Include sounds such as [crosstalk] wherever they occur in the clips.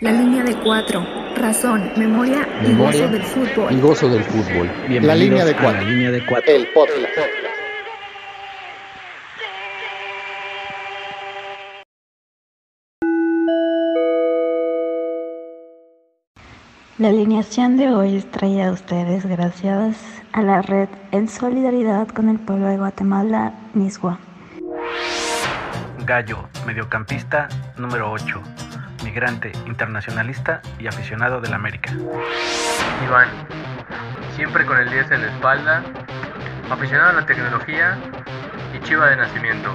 La línea de cuatro. Razón, memoria, y gozo del fútbol. Y gozo del fútbol. la línea de cuatro. La línea de cuatro. El podcast. La alineación de hoy es traída a ustedes gracias a la red En Solidaridad con el Pueblo de Guatemala, Niswa. Gallo, mediocampista número 8, migrante, internacionalista y aficionado del América. Iván, siempre con el 10 en la espalda, aficionado a la tecnología y chiva de nacimiento.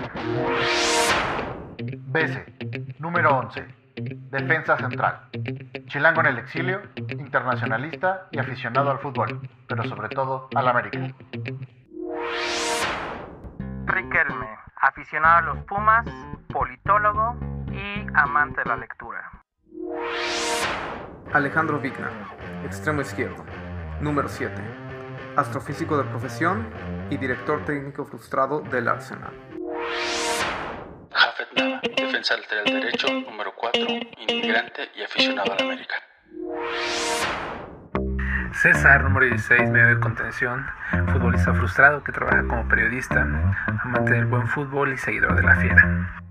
Bese, número 11, defensa central. Chilango en el exilio, internacionalista y aficionado al fútbol, pero sobre todo al América. Riquelme, aficionado a los Pumas, politólogo y amante de la lectura. Alejandro Vigna, extremo izquierdo, número 7, astrofísico de profesión y director técnico frustrado del Arsenal. Jafet Nama, defensa lateral derecho, número 4, inmigrante y aficionado a la América. César, número 16, medio de contención, futbolista frustrado que trabaja como periodista, amante del buen fútbol y seguidor de la fiera.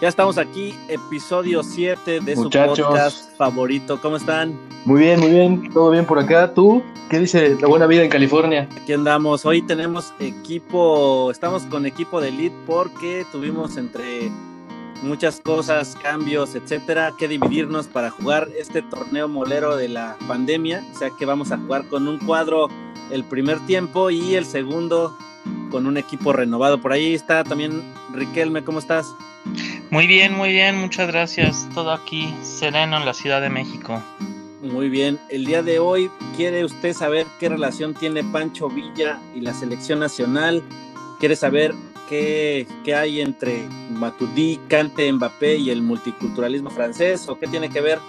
Ya estamos aquí, episodio 7 de su podcast favorito. ¿Cómo están? Muy bien, muy bien. Todo bien por acá. ¿Tú? ¿Qué dice la buena vida en California? Aquí andamos. Hoy tenemos equipo, estamos con equipo de elite porque tuvimos entre muchas cosas, cambios, etcétera, que dividirnos para jugar este torneo molero de la pandemia. O sea que vamos a jugar con un cuadro el primer tiempo y el segundo con un equipo renovado. Por ahí está también Riquelme, ¿cómo estás? Muy bien, muy bien, muchas gracias. Todo aquí sereno en la Ciudad de México. Muy bien, el día de hoy quiere usted saber qué relación tiene Pancho Villa y la selección nacional. Quiere saber qué, qué hay entre Matuidi, Cante, Mbappé y el multiculturalismo francés o qué tiene que ver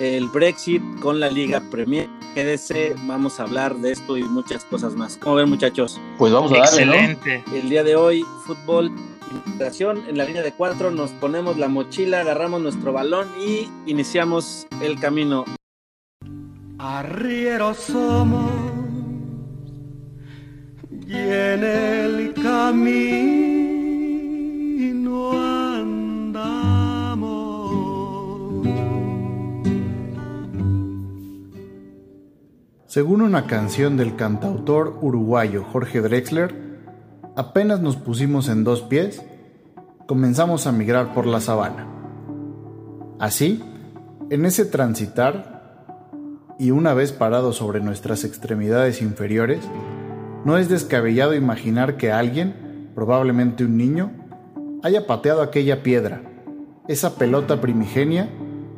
el Brexit con la Liga Premier. Quédese, vamos a hablar de esto y muchas cosas más. ¿Cómo ven, muchachos? Pues vamos a darle, Excelente. El día de hoy, fútbol, invitación en la línea de cuatro, nos ponemos la mochila, agarramos nuestro balón y iniciamos el camino. Arrieros somos y en el camino andamos. Según una canción del cantautor uruguayo Jorge Drexler, apenas nos pusimos en dos pies, comenzamos a migrar por la sabana. Así, en ese transitar, y una vez parados sobre nuestras extremidades inferiores, no es descabellado imaginar que alguien, probablemente un niño, haya pateado aquella piedra, esa pelota primigenia,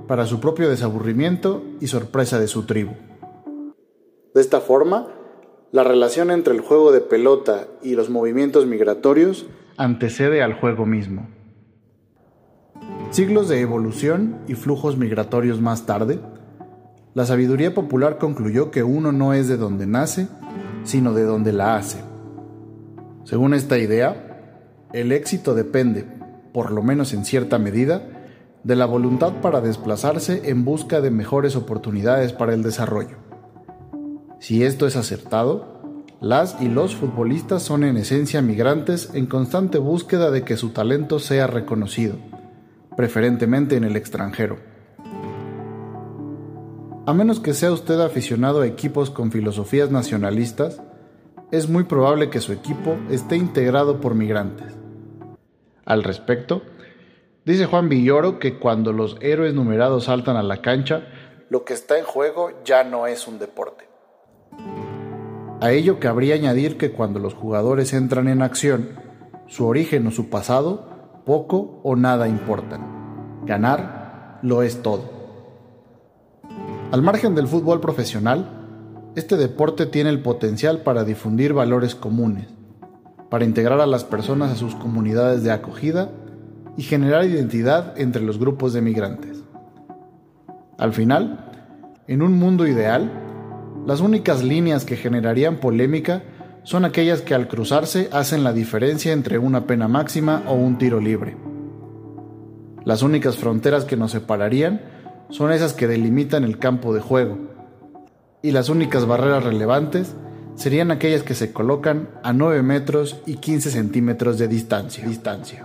para su propio desaburrimiento y sorpresa de su tribu. De esta forma, la relación entre el juego de pelota y los movimientos migratorios antecede al juego mismo. Siglos de evolución y flujos migratorios más tarde, la sabiduría popular concluyó que uno no es de donde nace, sino de donde la hace. Según esta idea, el éxito depende, por lo menos en cierta medida, de la voluntad para desplazarse en busca de mejores oportunidades para el desarrollo. Si esto es acertado, las y los futbolistas son en esencia migrantes en constante búsqueda de que su talento sea reconocido, preferentemente en el extranjero. A menos que sea usted aficionado a equipos con filosofías nacionalistas, es muy probable que su equipo esté integrado por migrantes. Al respecto, dice Juan Villoro que cuando los héroes numerados saltan a la cancha, lo que está en juego ya no es un deporte. A ello cabría añadir que cuando los jugadores entran en acción, su origen o su pasado poco o nada importan. Ganar lo es todo. Al margen del fútbol profesional, este deporte tiene el potencial para difundir valores comunes, para integrar a las personas a sus comunidades de acogida y generar identidad entre los grupos de migrantes. Al final, En un mundo ideal, las únicas líneas que generarían polémica son aquellas que al cruzarse hacen la diferencia entre una pena máxima o un tiro libre. Las únicas fronteras que nos separarían son esas que delimitan el campo de juego, y las únicas barreras relevantes serían aquellas que se colocan a 9 metros y 15 centímetros de distancia. distancia.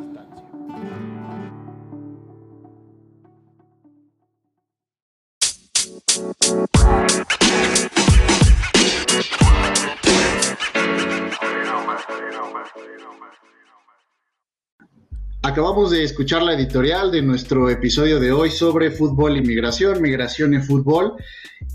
Acabamos de escuchar la editorial de nuestro episodio de hoy sobre fútbol y migración, migración y fútbol.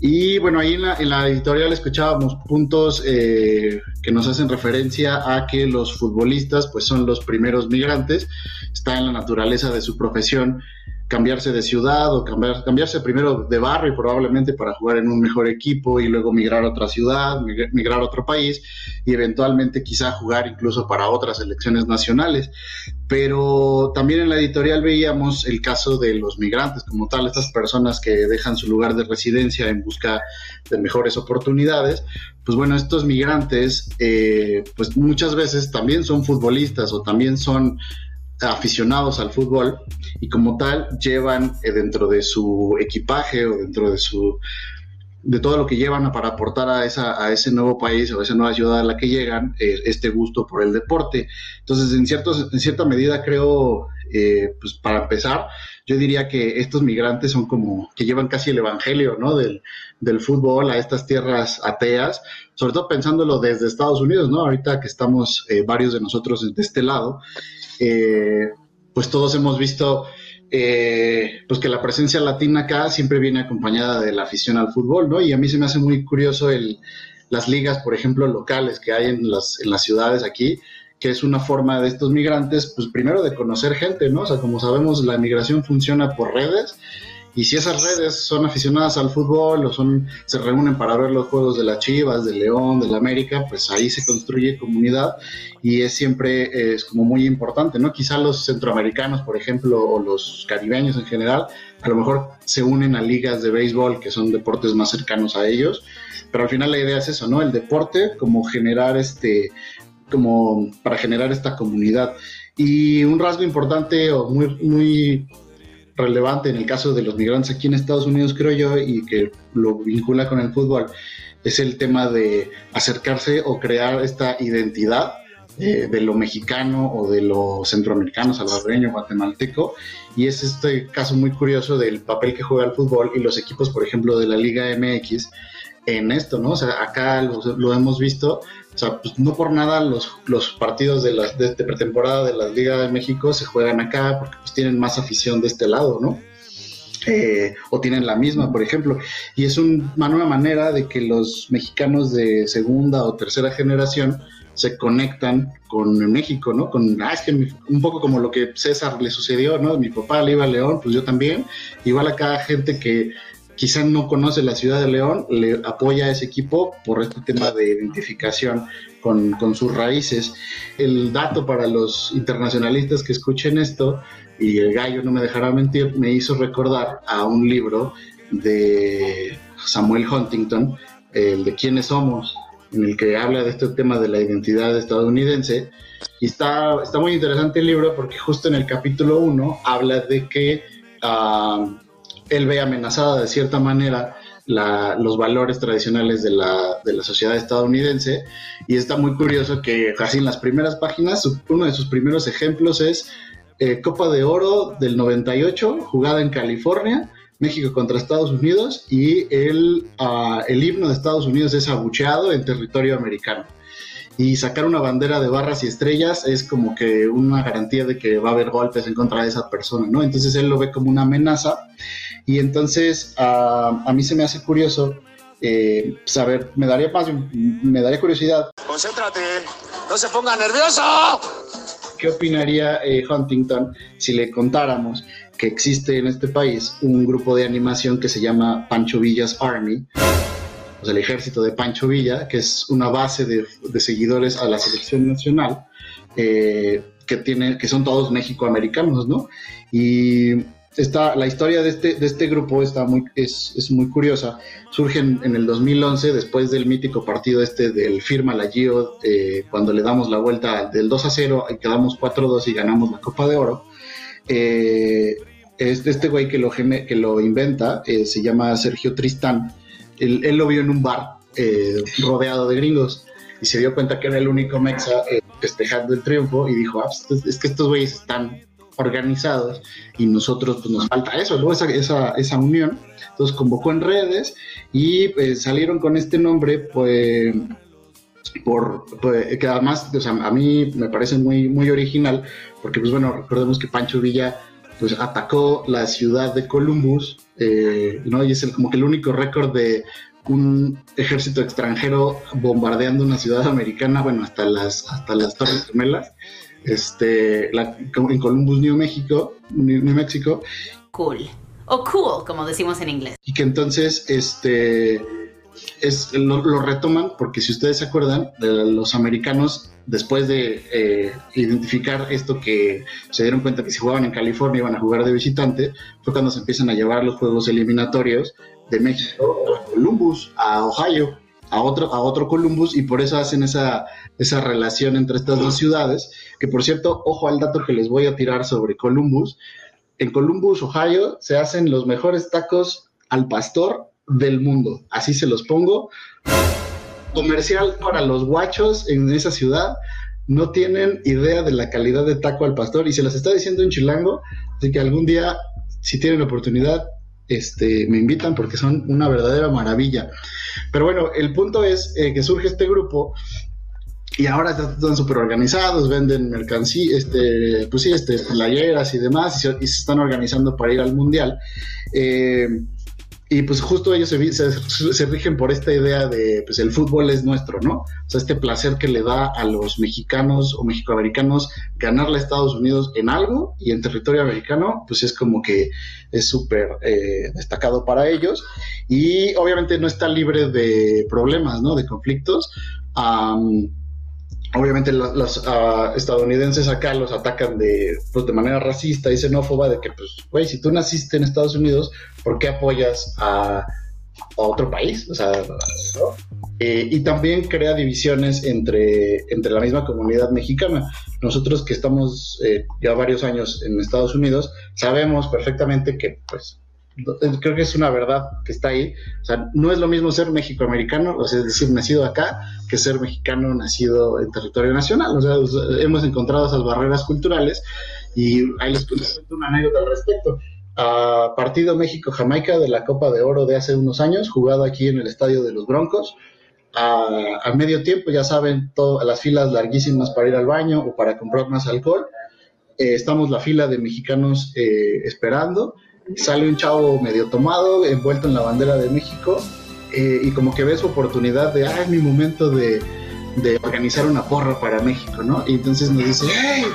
Y bueno, ahí en la, editorial escuchábamos puntos eh, que nos hacen referencia a que los futbolistas pues son los primeros migrantes, está en la naturaleza de su profesión cambiarse de ciudad o cambiar, cambiarse primero de barrio probablemente para jugar en un mejor equipo y luego migrar a otra ciudad, migrar a otro país y eventualmente quizá jugar incluso para otras selecciones nacionales. Pero también en la editorial veíamos el caso de los migrantes como tal, estas personas que dejan su lugar de residencia en busca de mejores oportunidades. Pues bueno, estos migrantes eh, pues muchas veces también son futbolistas o también son aficionados al fútbol y como tal llevan eh, dentro de su equipaje o dentro de su de todo lo que llevan para aportar a, esa, a ese nuevo país o a esa nueva ciudad a la que llegan, eh, este gusto por el deporte. Entonces, en, cierto, en cierta medida creo, eh, pues para empezar, yo diría que estos migrantes son como que llevan casi el evangelio, ¿no? Del, del fútbol a estas tierras ateas, sobre todo pensándolo desde Estados Unidos, ¿no? Ahorita que estamos varios de nosotros de este lado, eh, pues todos hemos visto eh, pues que la presencia latina acá siempre viene acompañada de la afición al fútbol, ¿no? Y a mí se me hace muy curioso el, las ligas, por ejemplo, locales que hay en las, en las ciudades aquí, que es una forma de estos migrantes, pues primero de conocer gente, ¿no? O sea, como sabemos, la migración funciona por redes y si esas redes son aficionadas al fútbol o son, se reúnen para ver los juegos de las Chivas, del León, del América, pues ahí se construye comunidad y es siempre es como muy importante, ¿no? Quizá los centroamericanos, por ejemplo, o los caribeños en general, a lo mejor se unen a ligas de béisbol que son deportes más cercanos a ellos, pero al final la idea es eso, ¿no? El deporte como generar este, como para generar esta comunidad. Y un rasgo importante o muy, muy relevante en el caso de los migrantes aquí en Estados Unidos, creo yo, y que lo vincula con el fútbol, es el tema de acercarse o crear esta identidad eh, de lo mexicano o de lo centroamericano, salvadoreño, guatemalteco, y es este caso muy curioso del papel que juega el fútbol y los equipos, por ejemplo, de la Liga MX en esto, ¿no? O sea, acá lo, hemos visto, o sea, pues no por nada los, los partidos de, la, de, pretemporada de la Liga de México se juegan acá porque pues tienen más afición de este lado, ¿no? Eh, o tienen la misma, por ejemplo. Y es un, una manera de que los mexicanos de segunda o tercera generación se conectan con México, ¿no? Con, ah, es que un poco como lo que César le sucedió, ¿no? Mi papá le iba a León, pues yo también. Igual acá gente que quizá no conoce la ciudad de León, le apoya a ese equipo por este tema de identificación con, sus raíces. El dato para los internacionalistas que escuchen esto, y el gallo no me dejará mentir, me hizo recordar a un libro de Samuel Huntington, el de quiénes somos, en el que habla de este tema de la identidad estadounidense. Y está, está muy interesante el libro porque justo en el capítulo 1 habla de que... Uh, él ve amenazada de cierta manera los valores tradicionales de la, de la, sociedad estadounidense y está muy curioso que casi en las primeras páginas uno de sus primeros ejemplos es eh, Copa de Oro del 98 jugada en California México contra Estados Unidos y el, ah, el himno de Estados Unidos es abucheado en territorio americano y sacar una bandera de barras y estrellas es como que una garantía de que va a haber golpes en contra de esa persona, ¿no? Entonces él lo ve como una amenaza y entonces a mí se me hace curioso eh, saber, me daría paz, me daría curiosidad. Concéntrate, no se ponga nervioso. ¿Qué opinaría eh, Huntington si le contáramos que existe en este país un grupo de animación que se llama Pancho Villas Army? O sea, el ejército de Pancho Villa, que es una base de, seguidores a la selección nacional, eh, que, tiene, que son todos mexicoamericanos, ¿no? Y Está, la historia de este, de este grupo está muy, es, es muy curiosa. Surge en, el 2011, después del mítico partido este del Firma la Gio, eh, cuando le damos la vuelta del 2 a 0 y quedamos 4-2 y ganamos la Copa de Oro. Eh, este, güey que lo, que lo inventa eh, se llama Sergio Tristán. Él, lo vio en un bar rodeado de gringos y se dio cuenta que era el único mexa festejando el triunfo y dijo, ah, pues, es que estos güeyes están organizados y nosotros pues nos falta eso, ¿no? esa, esa, esa unión. Entonces convocó en redes y pues, salieron con este nombre, pues, por, pues, que además, a mí me parece muy, muy original, porque pues bueno, recordemos que Pancho Villa pues atacó la ciudad de Columbus, eh, ¿no? Y es el, como que el único récord de un ejército extranjero bombardeando una ciudad americana, bueno, hasta las, hasta las Torres Gemelas este, la, en Columbus, New México, New, México. Cool. O cool, como decimos en inglés. Y que entonces, este, es, lo, lo, retoman porque si ustedes se acuerdan, de los americanos, después de eh, identificar esto que se dieron cuenta que si jugaban en California iban a jugar de visitante, fue cuando se empiezan a llevar los juegos eliminatorios de México a Columbus, a Ohio, a otro, a otro Columbus, y por eso hacen esa, esa relación entre estas dos ciudades, que por cierto, ojo al dato que les voy a tirar sobre Columbus. En Columbus, Ohio, se hacen los mejores tacos al pastor del mundo. Así se los pongo. Comercial para los guachos en esa ciudad. No tienen idea de la calidad de taco al pastor y se las está diciendo en Chilango. Así que algún día, si tienen oportunidad, este, me invitan porque son una verdadera maravilla. Pero bueno, el punto es eh, que surge este grupo y ahora están súper organizados, venden mercancía, este, pues sí, este, playeras y demás, y se, están organizando para ir al mundial. Eh, y pues justo ellos se, se, rigen por esta idea de, pues el fútbol es nuestro, ¿no? O sea, este placer que le da a los mexicanos o mexicoamericanos ganarle a Estados Unidos en algo y en territorio americano, pues es como que es súper eh, destacado para ellos. Y obviamente no está libre de problemas, ¿no? De conflictos. Obviamente los, uh, estadounidenses acá los atacan de, pues, de manera racista y xenófoba de que, pues, güey, si tú naciste en Estados Unidos, ¿por qué apoyas a, otro país? O sea, eh, y también crea divisiones entre, entre la misma comunidad mexicana. Nosotros que estamos eh, ya varios años en Estados Unidos, sabemos perfectamente que, pues, creo que es una verdad que está ahí. O sea, no es lo mismo ser mexicoamericano, o sea, es decir, nacido acá, que ser mexicano nacido en territorio nacional. O sea, hemos encontrado esas barreras culturales y ahí les cuento una anécdota al respecto. Uh, partido México-Jamaica de la Copa de Oro de hace unos años, jugado aquí en el estadio de los Broncos. Uh, a medio tiempo, ya saben, todo, las filas larguísimas para ir al baño o para comprar más alcohol. Eh, estamos la fila de mexicanos eh, esperando sale un chavo medio tomado, envuelto en la bandera de México, eh, y como que ve su oportunidad de, ah, es mi momento de, de, organizar una porra para México, ¿no? Y entonces nos dice, ¡hey!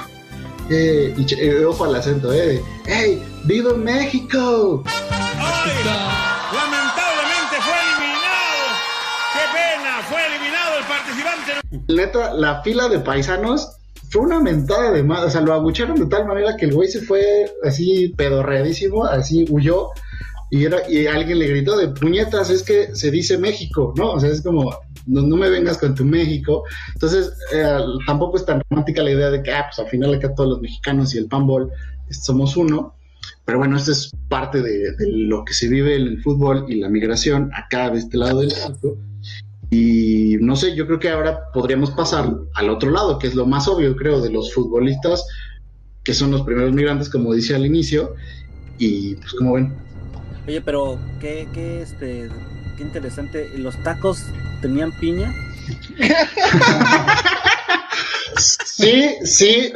Eh, y, eh, ojo al acento, ¿eh? ¡Hey! ¡Viva México! ¡Ay! Lamentablemente fue eliminado. ¡Qué pena! Fue eliminado el participante. Neta, la fila de paisanos fue una mentada de más, o sea, lo abucharon de tal manera que el güey se fue así pedorreadísimo, así huyó, y era, y alguien le gritó de puñetas, es que se dice México, ¿no? O sea, es como, no, no me vengas con tu México. Entonces, eh, tampoco es tan romántica la idea de que, ah, pues al final acá todos los mexicanos y el panball somos uno. Pero bueno, esto es parte de, lo que se vive en el fútbol y la migración acá de este lado del charco. Y no sé, yo creo que ahora podríamos pasar al otro lado, que es lo más obvio, creo, de los futbolistas, que son los primeros migrantes, como dice al inicio, y pues como ven. Oye, pero qué, qué, este, qué interesante, ¿los tacos tenían piña? sí, sí.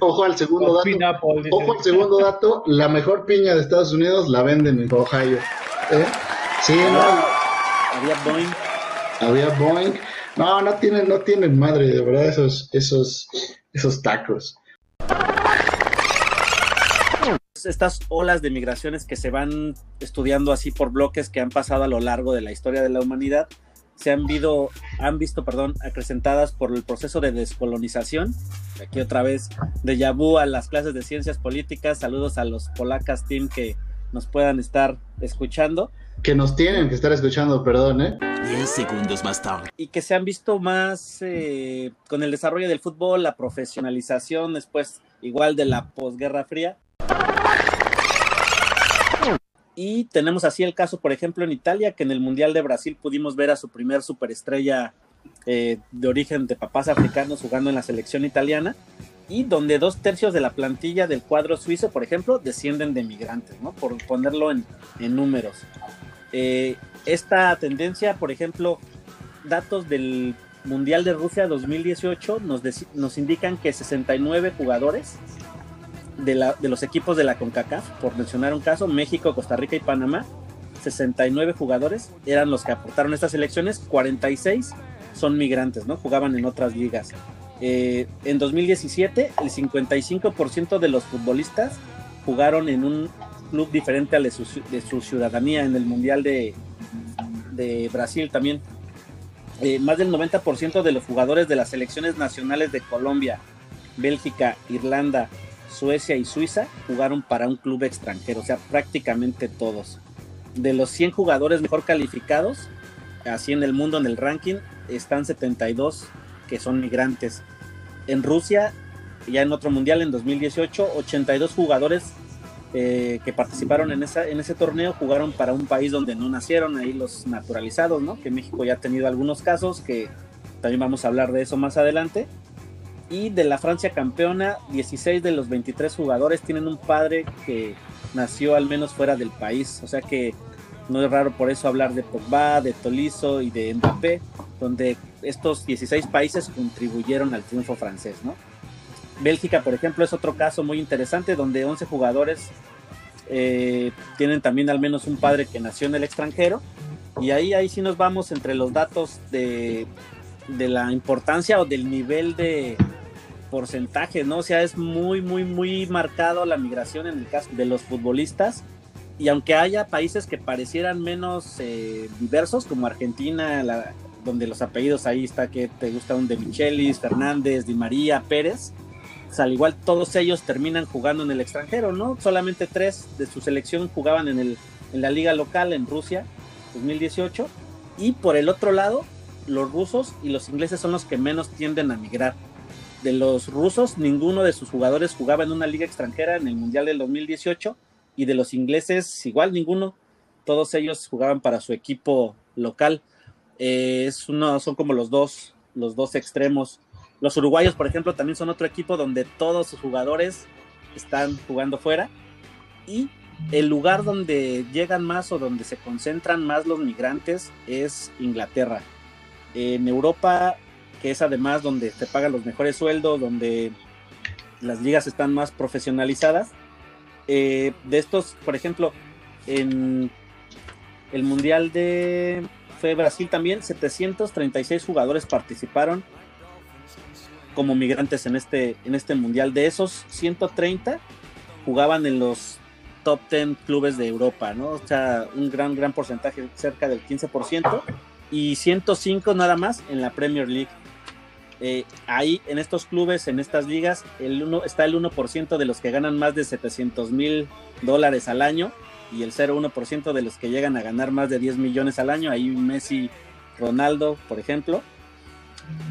Ojo al segundo dato. Ojo al segundo dato, la mejor piña de Estados Unidos la venden en Ohio. ¿Eh? Sí, no. Había Boeing. Había Boeing. No, no tienen, no tienen madre, de verdad, esos, esos, esos tacos. Estas olas de migraciones que se van estudiando así por bloques que han pasado a lo largo de la historia de la humanidad, se han, visto, han visto perdón, acrecentadas por el proceso de descolonización. Aquí otra vez de Yabu a las clases de ciencias políticas. Saludos a los polacas team que nos puedan estar escuchando. Que nos tienen que estar escuchando, perdón, ¿eh? 10 segundos más tarde. Y que se han visto más eh, con el desarrollo del fútbol, la profesionalización después igual de la posguerra fría. Y tenemos así el caso, por ejemplo, en Italia, que en el Mundial de Brasil pudimos ver a su primer superestrella eh, de origen de papás africanos jugando en la selección italiana y donde dos tercios de la plantilla del cuadro suizo, por ejemplo, descienden de migrantes, ¿no? Por ponerlo en, en números. Eh, esta tendencia, por ejemplo, datos del Mundial de Rusia 2018 nos, nos indican que 69 jugadores de, la, de, los equipos de la CONCACAF, por mencionar un caso, México, Costa Rica y Panamá, 69 jugadores eran los que aportaron estas elecciones, 46 son migrantes, ¿no? Jugaban en otras ligas. Eh, en 2017, el 55% de los futbolistas jugaron en un club diferente al de su, ciudadanía en el Mundial de, de Brasil también. Eh, más del 90% de los jugadores de las selecciones nacionales de Colombia, Bélgica, Irlanda, Suecia y Suiza jugaron para un club extranjero, o sea, prácticamente todos. De los 100 jugadores mejor calificados, así en el mundo en el ranking, están 72 que son migrantes. En Rusia, ya en otro mundial en 2018, 82 jugadores eh, que participaron en, esa, en ese torneo jugaron para un país donde no nacieron, ahí los naturalizados, ¿no? Que México ya ha tenido algunos casos, que también vamos a hablar de eso más adelante. Y de la Francia campeona, 16 de los 23 jugadores tienen un padre que nació al menos fuera del país, o sea que no es raro por eso hablar de Pogba, de Tolizo y de Mbappé, donde estos 16 países contribuyeron al triunfo francés, ¿no? Bélgica, por ejemplo, es otro caso muy interesante donde 11 jugadores eh, tienen también al menos un padre que nació en el extranjero. Y ahí, ahí sí nos vamos entre los datos de, de la importancia o del nivel de porcentaje, ¿no? O sea, es muy, muy, muy marcado la migración en el caso de los futbolistas. Y aunque haya países que parecieran menos eh, diversos, como Argentina, la, donde los apellidos ahí está que te gusta un de Michelis, Fernández, Di María, Pérez, al igual todos ellos terminan jugando en el extranjero, ¿no? Solamente tres de su selección jugaban en, el, en la liga local en Rusia 2018 y por el otro lado los rusos y los ingleses son los que menos tienden a migrar. De los rusos ninguno de sus jugadores jugaba en una liga extranjera en el Mundial del 2018 y de los ingleses igual ninguno, todos ellos jugaban para su equipo local. Eh, es uno, son como los dos, los dos extremos los uruguayos, por ejemplo, también son otro equipo donde todos sus jugadores están jugando fuera. Y el lugar donde llegan más o donde se concentran más los migrantes es Inglaterra. En Europa, que es además donde te pagan los mejores sueldos, donde las ligas están más profesionalizadas. Eh, de estos, por ejemplo, en el Mundial de fue Brasil también, 736 jugadores participaron como migrantes en este, en este mundial. De esos 130 jugaban en los top 10 clubes de Europa, ¿no? O sea, un gran, gran porcentaje, cerca del 15%, y 105 nada más en la Premier League. Eh, ahí, en estos clubes, en estas ligas, el uno, está el 1% de los que ganan más de 700 mil dólares al año y el 0,1% de los que llegan a ganar más de 10 millones al año. Ahí Messi, Ronaldo, por ejemplo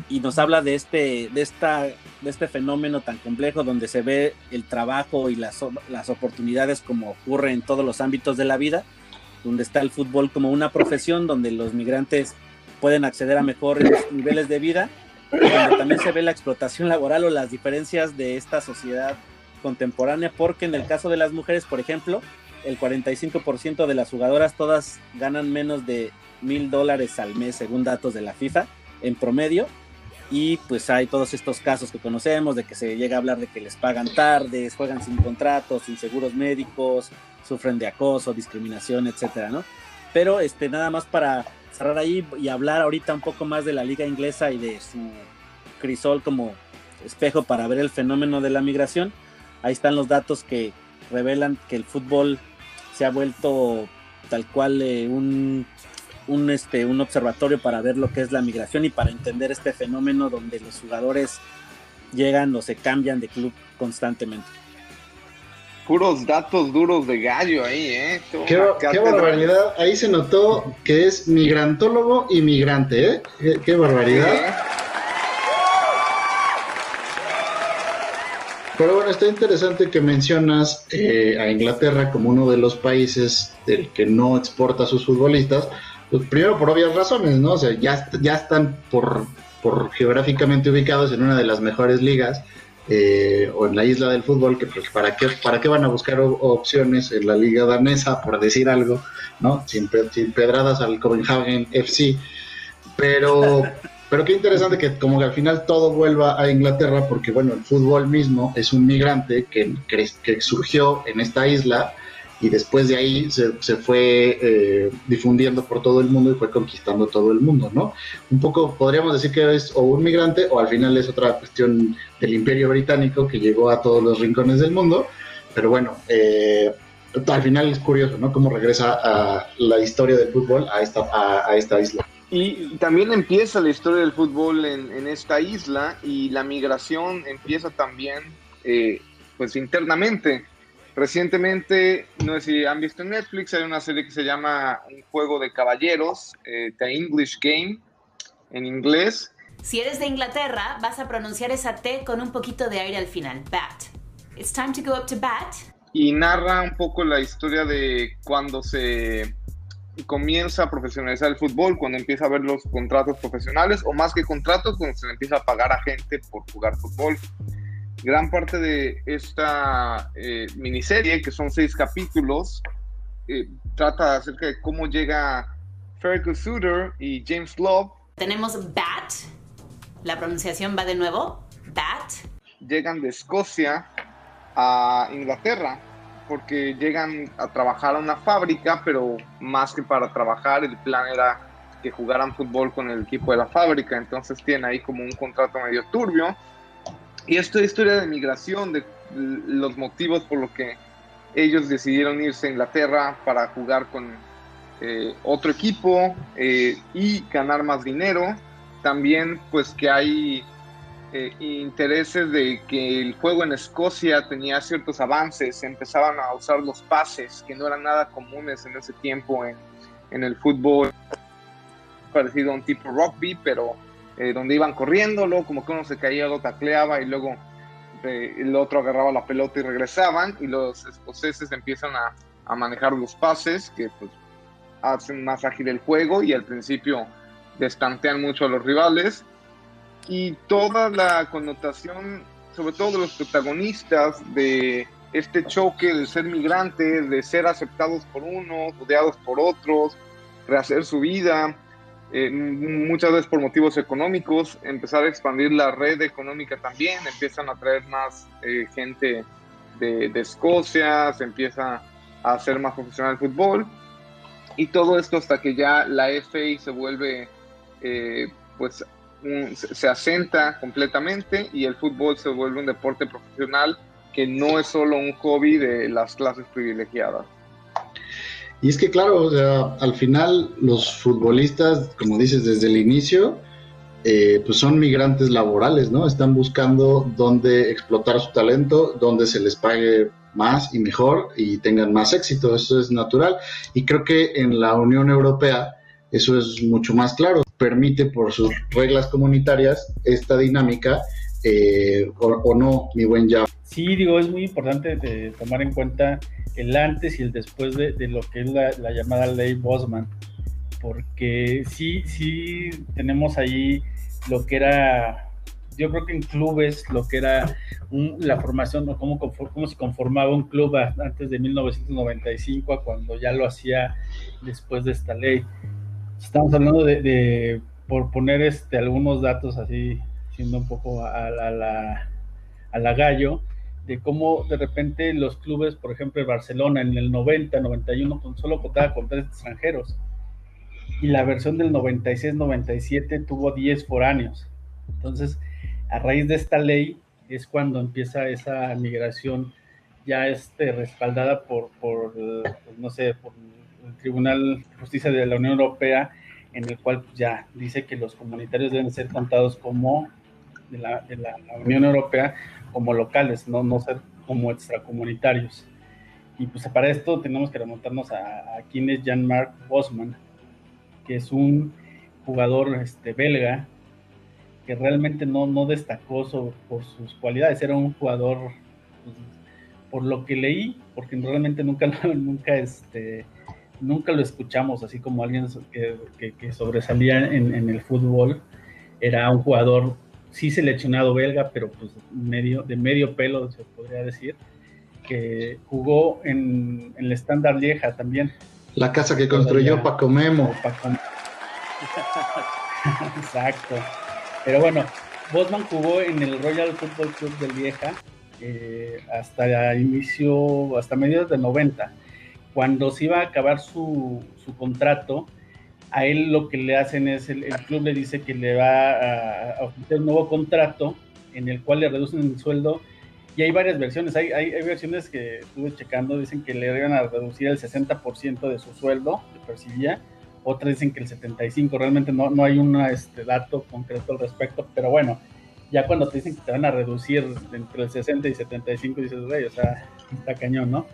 y nos habla de este, de esta, de este fenómeno tan complejo donde se ve el trabajo y las, las oportunidades como ocurre en todos los ámbitos de la vida, donde está el fútbol como una profesión donde los migrantes pueden acceder a mejores niveles de vida, donde también se ve la explotación laboral o las diferencias de esta sociedad contemporánea, porque en el caso de las mujeres, por ejemplo, el 45% de las jugadoras todas ganan menos de mil dólares al mes, según datos de la FIFA en promedio. Y pues hay todos estos casos que conocemos de que se llega a hablar de que les pagan tarde, juegan sin contratos, sin seguros médicos, sufren de acoso, discriminación, etcétera, ¿no? Pero este, nada más para cerrar ahí y hablar ahorita un poco más de la liga inglesa y de su crisol como espejo para ver el fenómeno de la migración. Ahí están los datos que revelan que el fútbol se ha vuelto tal cual eh, un un, este, un observatorio para ver lo que es la migración y para entender este fenómeno donde los jugadores llegan o se cambian de club constantemente. Puros datos duros de gallo ahí, ¿eh? Qué, qué, barbaridad. Ahí se notó que es migrantólogo y migrante, ¿eh? Qué, qué barbaridad. Pero bueno, está interesante que mencionas eh, a Inglaterra como uno de los países del que no exporta a sus futbolistas. Pues primero por obvias razones, ¿no? O sea, ya, ya están por, por geográficamente ubicados en una de las mejores ligas eh, o en la isla del fútbol, que pues para qué, para qué van a buscar opciones en la liga danesa, por decir algo, ¿no? Sin, sin pedradas al Copenhagen FC. Pero, pero qué interesante que como que al final todo vuelva a Inglaterra, porque bueno, el fútbol mismo es un migrante que, que surgió en esta isla y después de ahí se, se fue eh, difundiendo por todo el mundo y fue conquistando todo el mundo, ¿no? Un poco podríamos decir que es o un migrante o al final es otra cuestión del imperio británico que llegó a todos los rincones del mundo, pero bueno, eh, al final es curioso, ¿no? Cómo regresa a la historia del fútbol a esta, a, esta isla. Y también empieza la historia del fútbol en, en esta isla y la migración empieza también, eh, pues internamente Recientemente, no sé si han visto en Netflix, hay una serie que se llama Un juego de caballeros, eh, The English Game, en inglés. Si eres de Inglaterra, vas a pronunciar esa T con un poquito de aire al final. Bat. It's time to go up to bat. Y narra un poco la historia de cuando se comienza a profesionalizar el fútbol, cuando empieza a ver los contratos profesionales, o más que contratos, cuando se le empieza a pagar a gente por jugar fútbol gran parte de esta eh, miniserie, que son seis capítulos, eh, trata acerca de cómo llega Fergus Suter y James Love. Tenemos Bat, la pronunciación va de nuevo, Bat. Llegan de Escocia a Inglaterra porque llegan a trabajar a una fábrica, pero más que para trabajar, el plan era que jugaran fútbol con el equipo de la fábrica, entonces tienen ahí como un contrato medio turbio y esta historia de migración, de los motivos por los que ellos decidieron irse a Inglaterra para jugar con eh, otro equipo eh, y ganar más dinero. También pues que hay eh, intereses de que el juego en Escocia tenía ciertos avances, empezaban a usar los pases que no eran nada comunes en ese tiempo en, en el fútbol, parecido a un tipo rugby, pero eh, donde iban corriendo, luego como que uno se caía, lo tacleaba y luego eh, el otro agarraba la pelota y regresaban y los escoceses empiezan a, a manejar los pases que pues hacen más ágil el juego y al principio destantean mucho a los rivales. Y toda la connotación, sobre todo de los protagonistas de este choque de ser migrantes, de ser aceptados por unos, rodeados por otros, rehacer su vida, eh, muchas veces por motivos económicos, empezar a expandir la red económica también, empiezan a traer más eh, gente de, Escocia, se empieza a hacer más profesional el fútbol y todo esto hasta que ya la FA se vuelve, eh, pues se asenta completamente y el fútbol se vuelve un deporte profesional que no es solo un hobby de las clases privilegiadas. Y es que, claro, o sea, al final los futbolistas, como dices desde el inicio, eh, pues son migrantes laborales, ¿no? Están buscando dónde explotar su talento, dónde se les pague más y mejor y tengan más éxito. Eso es natural. Y creo que en la Unión Europea eso es mucho más claro. Permite por sus reglas comunitarias esta dinámica eh, o, no, mi buen ya. Sí, digo, es muy importante de tomar en cuenta el antes y el después de, lo que es la, llamada ley Bosman, porque sí, sí tenemos ahí lo que era, yo creo que en clubes, lo que era la formación, o cómo, cómo se conformaba un club antes de 1995, a cuando ya lo hacía después de esta ley. Estamos hablando de, por poner este, algunos datos así siendo un poco a, la, a la gallo, de cómo de repente los clubes, por ejemplo, el Barcelona en el 90, 91, con, solo contaba con tres extranjeros. Y la versión del 96-97 tuvo 10 foráneos. Entonces, a raíz de esta ley es cuando empieza esa migración ya este, respaldada por, por no sé, por el Tribunal de Justicia de la Unión Europea, en el cual pues, ya dice que los comunitarios deben ser contados como de la, de la Unión Europea como locales, no, no ser como extracomunitarios. Y pues para esto tenemos que remontarnos a, a es Jean-Marc Bosman, que es un jugador este, belga que realmente no, no destacó por sus cualidades, era un jugador, pues, por lo que leí, porque realmente nunca, [laughs] nunca, este, nunca lo escuchamos así como alguien que, que- sobresalía en el fútbol, era un jugador sí seleccionado belga, pero pues medio, de medio pelo se podría decir, que jugó en, en el Standard Lieja también. La casa que construyó Paco Memo. Paco- [laughs] Exacto. Pero bueno, Bosman jugó en el Royal Football Club de Lieja eh, hasta inicio, hasta mediados de 90. Cuando se iba a acabar su, su contrato, a él lo que le hacen es, el, club le dice que le va a, a ofrecer un nuevo contrato en el cual le reducen el sueldo. Y hay varias versiones, hay, hay, hay versiones que estuve checando, dicen que le iban a reducir el 60% de su sueldo que percibía, otras dicen que el 75%, realmente no, no hay un este, dato concreto al respecto, pero bueno, ya cuando te dicen que te van a reducir entre el 60 y 75, dices, güey, o sea, está cañón, ¿no?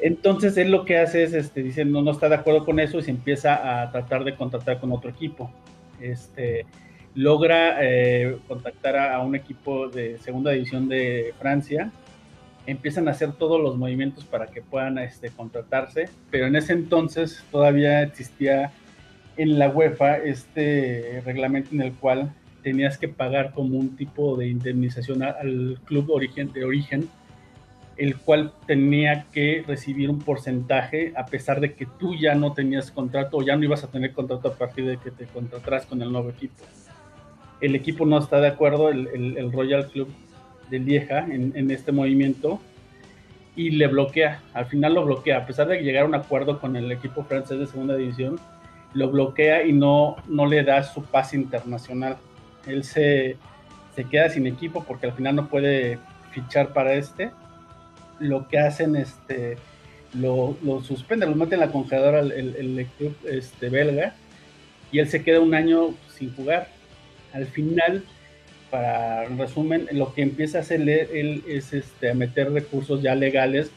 Entonces él lo que hace es, este, dice, no, no está de acuerdo con eso y se empieza a tratar de contactar con otro equipo. Este, logra eh, contactar a, un equipo de segunda división de Francia, empiezan a hacer todos los movimientos para que puedan este, contratarse, pero en ese entonces todavía existía en la UEFA este reglamento en el cual tenías que pagar como un tipo de indemnización al club de origen, el cual tenía que recibir un porcentaje a pesar de que tú ya no tenías contrato o ya no ibas a tener contrato a partir de que te contrataras con el nuevo equipo. El equipo no está de acuerdo, el, el- Royal Club de Lieja, en, en este movimiento y le bloquea. Al final lo bloquea, a pesar de llegar a un acuerdo con el equipo francés de segunda división, lo bloquea y no, no le da su pase internacional. Él se, se queda sin equipo porque al final no puede fichar para este. Lo que hacen, este, lo, lo suspenden, lo meten en la congeladora el, el, club este, belga y él se queda un año sin jugar. Al final, para en resumen, lo que empieza a hacer él, es este, meter recursos ya legales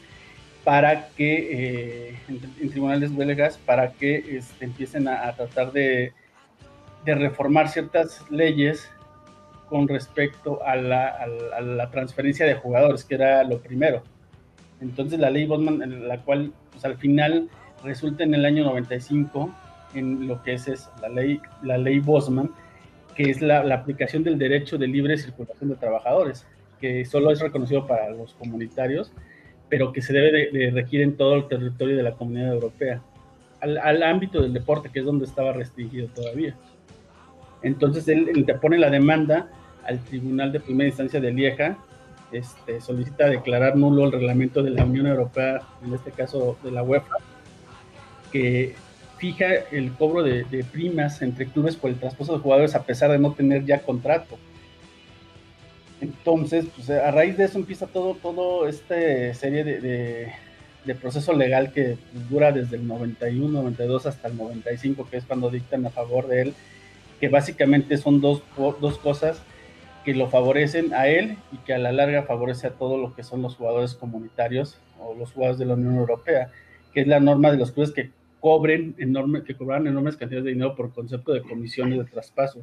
para que, eh, en, tribunales belgas, para que este, empiecen a, a tratar de, de reformar ciertas leyes con respecto a la, a la- a la transferencia de jugadores, que era lo primero. Entonces la ley Bosman, en la cual pues, al final resulta en el año 95 en lo que es, la ley la ley Bosman, que es la, la aplicación del derecho de libre circulación de trabajadores, que solo es reconocido para los comunitarios, pero que se debe de, de regir en todo el territorio de la comunidad europea, al, al ámbito del deporte, que es donde estaba restringido todavía. Entonces él interpone la demanda al Tribunal de Primera Instancia de Lieja, este, solicita declarar nulo el reglamento de la Unión Europea, en este caso de la UEFA, que fija el cobro de, de primas entre clubes por el traspaso de jugadores a pesar de no tener ya contrato. Entonces, pues a raíz de eso empieza todo, todo esta serie de, de, de proceso legal que dura desde el 91, 92 hasta el 95, que es cuando dictan a favor de él, que básicamente son dos, dos cosas que lo favorecen a él y que a la larga favorece a todo lo que son los jugadores comunitarios o los jugadores de la Unión Europea, que es la norma de los clubes que cobren enorme, que cobraran enormes cantidades de dinero por concepto de comisiones de traspaso.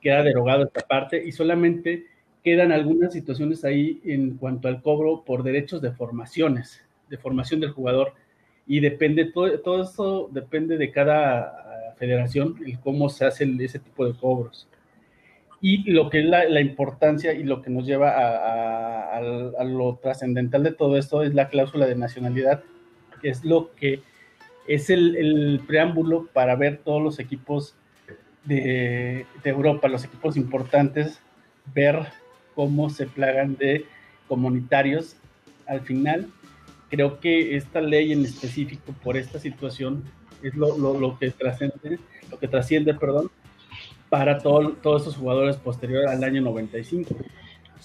Queda derogado esta parte y solamente quedan algunas situaciones ahí en cuanto al cobro por derechos de formaciones, de formación del jugador. Y depende, todo, todo eso depende de cada federación, el cómo se hace ese tipo de cobros. Y lo que es la, importancia y lo que nos lleva a, lo trascendental de todo esto es la cláusula de nacionalidad, que es lo que es el, el preámbulo para ver todos los equipos de, Europa, los equipos importantes, ver cómo se plagan de comunitarios. Al final, creo que esta ley en específico por esta situación es lo, lo que trasciende, lo que trasciende, perdón, para todo, todos estos jugadores posterior al año 95.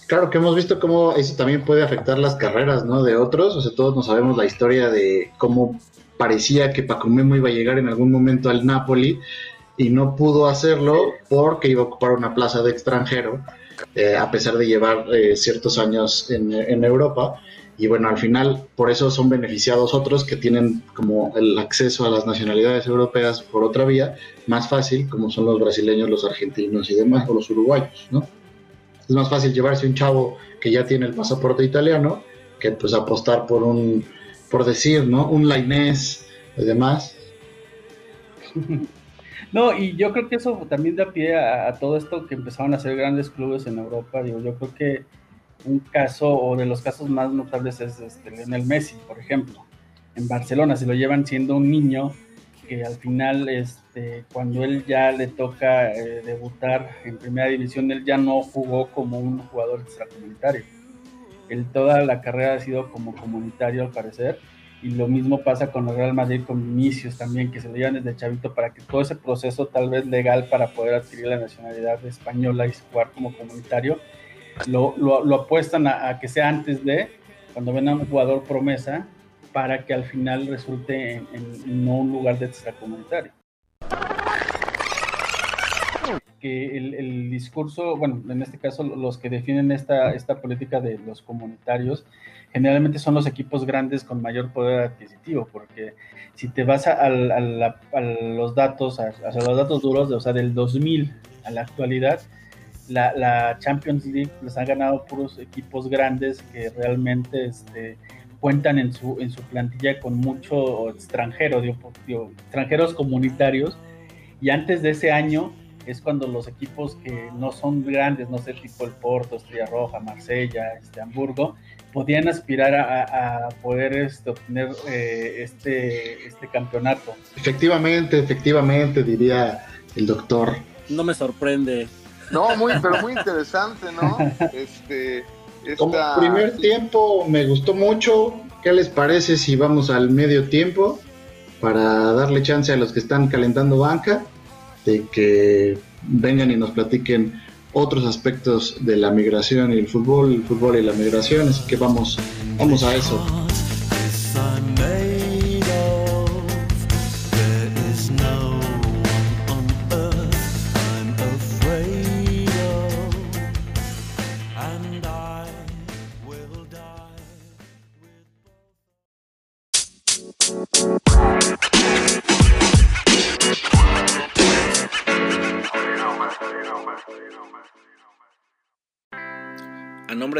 Claro que hemos visto cómo eso también puede afectar las carreras, ¿no? De otros, o sea, todos no sabemos la historia de cómo parecía que Paco Memo iba a llegar en algún momento al Napoli y no pudo hacerlo porque iba a ocupar una plaza de extranjero, eh, a pesar de llevar eh, ciertos años en, en Europa. Y bueno, al final por eso son beneficiados otros que tienen como el acceso a las nacionalidades europeas por otra vía más fácil, como son los brasileños, los argentinos y demás, o los uruguayos, ¿no? Es más fácil llevarse un chavo que ya tiene el pasaporte italiano que pues apostar por un, por decir, ¿no? Un Lainés y demás. [laughs] No, y yo creo que eso también da pie a, a, todo esto que empezaron a hacer grandes clubes en Europa. Digo, yo creo que un caso o de los casos más notables es este, Lionel Messi, por ejemplo. En Barcelona se lo llevan siendo un niño que al final, este, cuando él ya le toca eh, debutar en primera división, él ya no jugó como un jugador extracomunitario. Él toda la carrera ha sido como comunitario al parecer y lo mismo pasa con el Real Madrid con Vinicius también, que se lo llevan desde chavito para que todo ese proceso tal vez legal para poder adquirir la nacionalidad española y jugar como comunitario, lo, lo, lo apuestan a, a, que sea antes de, cuando ven a un jugador promesa, para que al final resulte en, en no un lugar de extracomunitario. Que el, el, discurso, bueno, en este caso los que definen esta, esta política de los comunitarios, generalmente son los equipos grandes con mayor poder adquisitivo, porque si te vas a, a, a, a los datos, a, los datos duros, o sea, del 2000 a la actualidad, la, la, Champions League les han ganado puros equipos grandes que realmente este, cuentan en su, en su plantilla con mucho extranjero, digo, digo, extranjeros comunitarios, y antes de ese año es cuando los equipos que no son grandes, no sé, tipo el Porto, Estrella Roja, Marsella, este, Hamburgo, podían aspirar a, a poder este, obtener eh, este, este campeonato. Efectivamente, efectivamente, diría el doctor. No me sorprende. No, muy, pero muy interesante, ¿no? [laughs] Este, esta... Como primer tiempo me gustó mucho. ¿Qué les parece si vamos al medio tiempo para darle chance a los que están calentando banca de que vengan y nos platiquen otros aspectos de la migración y el fútbol, el fútbol y la migración, así que vamos, vamos a eso.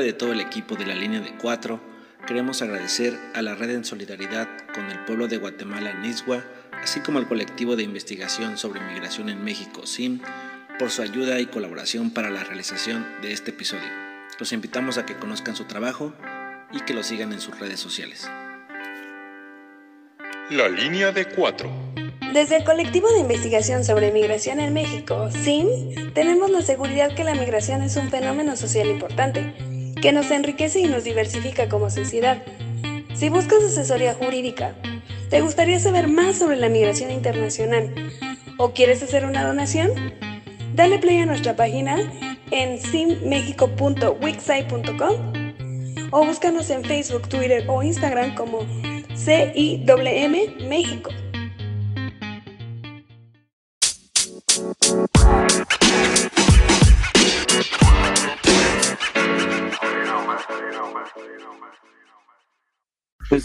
Nombre de todo el equipo de la línea de 4, queremos agradecer a la Red en Solidaridad con el pueblo de Guatemala, Niswa, así como al colectivo de investigación sobre migración en México, SIM, por su ayuda y colaboración para la realización de este episodio. Los invitamos a que conozcan su trabajo y que lo sigan en sus redes sociales. La línea de 4. Desde el colectivo de investigación sobre migración en México, SIM, tenemos la seguridad que la migración es un fenómeno social importante, que nos enriquece y nos diversifica como sociedad. Si buscas asesoría jurídica, te gustaría saber más sobre la migración internacional o quieres hacer una donación, dale play a nuestra página en simmexico.wixsite.com o búscanos en Facebook, Twitter o Instagram como CIWM México.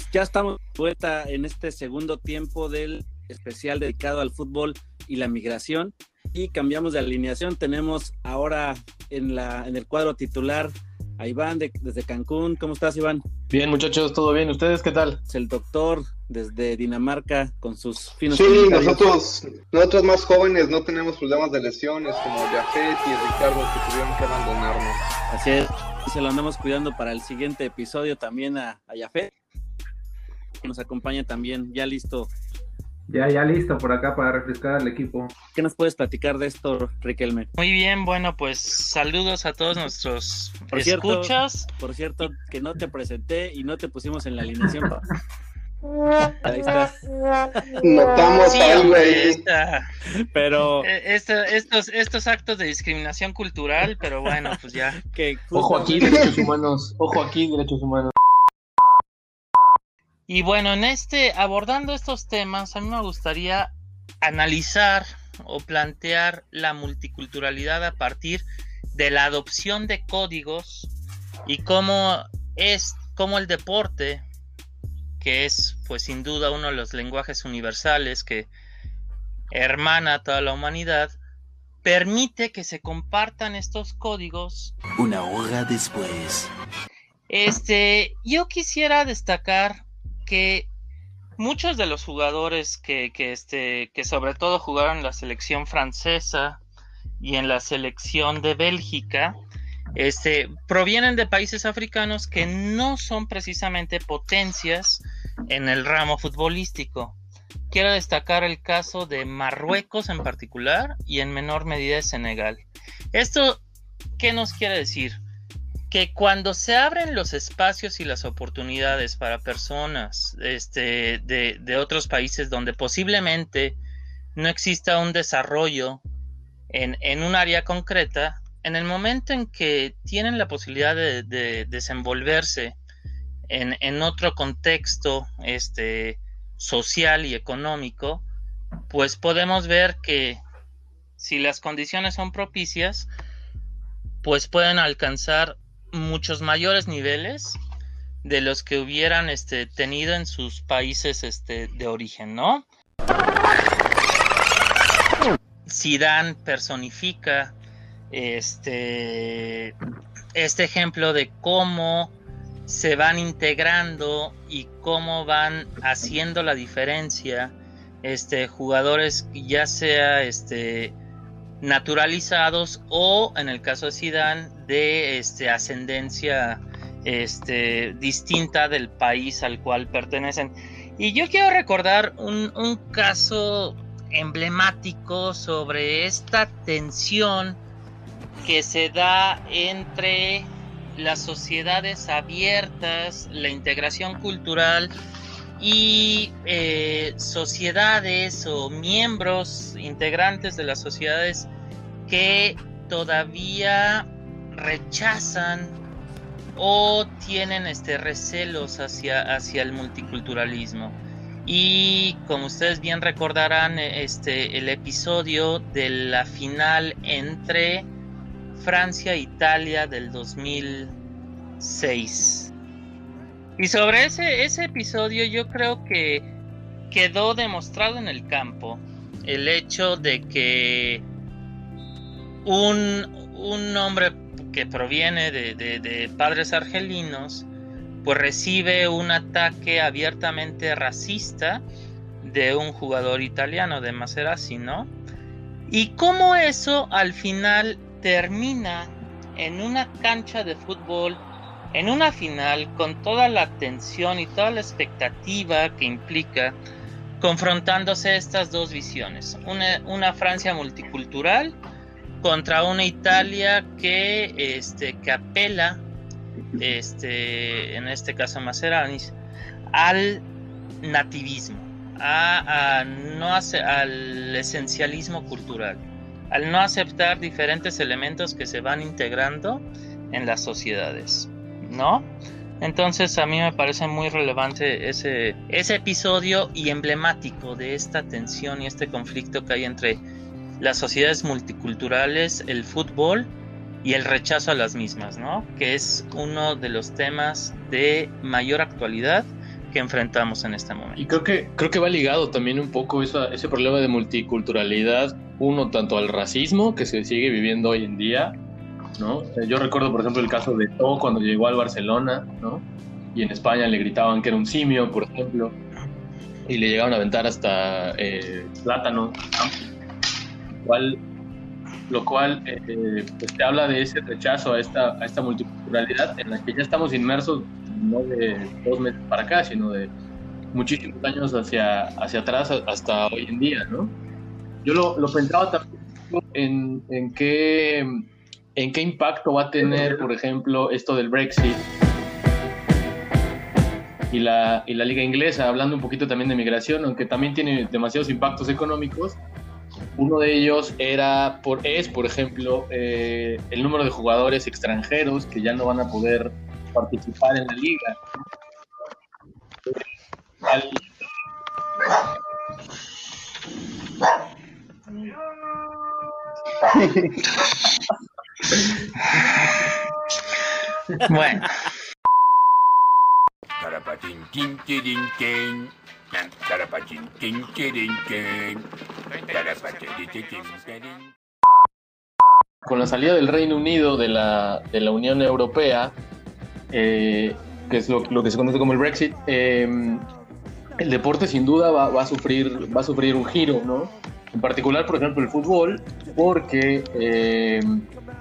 Pues ya estamos de vuelta en este segundo tiempo del especial dedicado al fútbol y la migración y cambiamos de alineación. Tenemos ahora en, la, en el cuadro titular a Iván de, desde Cancún. ¿Cómo estás, Iván? Bien, muchachos, todo bien. ¿Ustedes qué tal? Es el doctor desde Dinamarca con sus finos. Sí, nosotros, nosotros más jóvenes no tenemos problemas de lesiones como Jafet y Ricardo que tuvieron que abandonarnos. Así es, se lo andamos cuidando para el siguiente episodio también a, a Jafet. Nos acompaña también, ya listo ya, ya listo por acá para refrescar al equipo. ¿Qué nos puedes platicar de esto, Riquelme? Muy bien, bueno, pues saludos a todos nuestros por escuchas. Cierto, por cierto, que no te presenté y no te pusimos en la alineación. Ahí está. Notamos sí, algo ahí. Esta, pero esta, estos, estos actos de discriminación cultural, pero bueno, pues ya. [laughs] Que Ojo aquí, derechos humanos. Ojo aquí, derechos humanos. Y bueno, en este, abordando estos temas, a mí me gustaría analizar o plantear la multiculturalidad a partir de la adopción de códigos y cómo es, cómo el deporte, que es pues sin duda uno de los lenguajes universales que hermana a toda la humanidad, permite que se compartan estos códigos. Una hora después. Este, yo quisiera destacar que muchos de los jugadores que, este, que sobre todo jugaron en la selección francesa y en la selección de Bélgica, este, provienen de países africanos que no son precisamente potencias en el ramo futbolístico. Quiero destacar el caso de Marruecos en particular y en menor medida de Senegal. ¿Esto qué nos quiere decir? Que cuando se abren los espacios y las oportunidades para personas este, de, de otros países donde posiblemente no exista un desarrollo en, en, un área concreta, en el momento en que tienen la posibilidad de, de desenvolverse en, en, otro contexto este, social y económico, pues podemos ver que si las condiciones son propicias, pues pueden alcanzar muchos mayores niveles de los que hubieran este, tenido en sus países este, de origen, ¿no? Zidane personifica este, este ejemplo de cómo se van integrando y cómo van haciendo la diferencia este jugadores ya sea este naturalizados o en el caso de Zidane de este ascendencia este distinta del país al cual pertenecen. Y yo quiero recordar un, un caso emblemático sobre esta tensión que se da entre las sociedades abiertas, la integración cultural y eh, sociedades o miembros integrantes de las sociedades que todavía rechazan o tienen este recelos hacia, hacia el multiculturalismo. Y como ustedes bien recordarán, este, el episodio de la final entre Francia e Italia del 2006. Y sobre ese, ese episodio yo creo que quedó demostrado en el campo el hecho de que un, un hombre que proviene de, de, padres argelinos pues recibe un ataque abiertamente racista de un jugador italiano, de Maserati, ¿no? Y cómo eso al final termina en una cancha de fútbol, en una final, con toda la tensión y toda la expectativa que implica, confrontándose estas dos visiones. Una, Francia multicultural contra una Italia que, este, apela este, en este caso Maseranis, al nativismo, a, no al esencialismo cultural, al no aceptar diferentes elementos que se van integrando en las sociedades, ¿no? Entonces a mí me parece muy relevante ese, episodio y emblemático de esta tensión y este conflicto que hay entre las sociedades multiculturales, el fútbol y el rechazo a las mismas, ¿no? Que es uno de los temas de mayor actualidad que enfrentamos en este momento. Y creo que, creo que va ligado también un poco ese problema de multiculturalidad, uno tanto al racismo que se sigue viviendo hoy en día, ¿no? Yo recuerdo, por ejemplo, el caso de To cuando llegó al Barcelona. Y en España le gritaban que era un simio, por ejemplo, y le llegaron a aventar hasta eh, plátano, lo cual eh, pues te habla de ese rechazo a esta, esta multiculturalidad en la que ya estamos inmersos no de dos meses para acá, sino de muchísimos años hacia, hacia atrás hasta hoy en día. Yo lo, lo pensaba también en, en, qué, en qué impacto va a tener, por ejemplo, esto del Brexit y la, y la liga inglesa, hablando un poquito también de migración, aunque también tiene demasiados impactos económicos, uno de ellos era por, es, por ejemplo, eh, el número de jugadores extranjeros que ya no van a poder participar en la liga. al- [laughs] Bueno. con la salida del Reino Unido de la, de la Unión Europea, eh, que es lo, lo que se conoce como el Brexit, eh, el deporte sin duda va, va a sufrir, va a sufrir un giro, ¿no? En particular, por ejemplo, el fútbol, porque eh,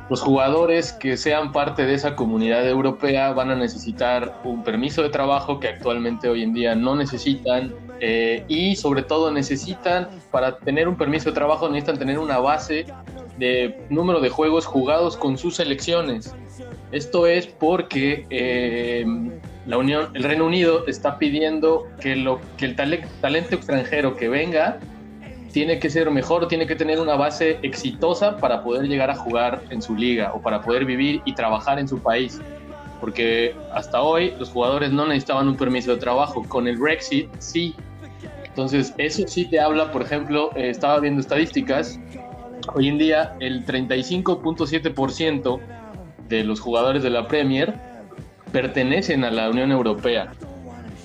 los jugadores que sean parte de esa comunidad europea van a necesitar un permiso de trabajo que actualmente hoy en día no necesitan eh, y sobre todo necesitan, para tener un permiso de trabajo, necesitan tener una base de número de juegos jugados con sus selecciones. Esto es porque eh, la Unión, el Reino Unido está pidiendo que, lo, que el tale- talento extranjero que venga tiene que ser mejor, tiene que tener una base exitosa para poder llegar a jugar en su liga o para poder vivir y trabajar en su país. Porque hasta hoy los jugadores no necesitaban un permiso de trabajo. Con el Brexit sí. Entonces eso sí te habla, por ejemplo, eh, estaba viendo estadísticas. Hoy en día el 35.7% de los jugadores de la Premier pertenecen a la Unión Europea.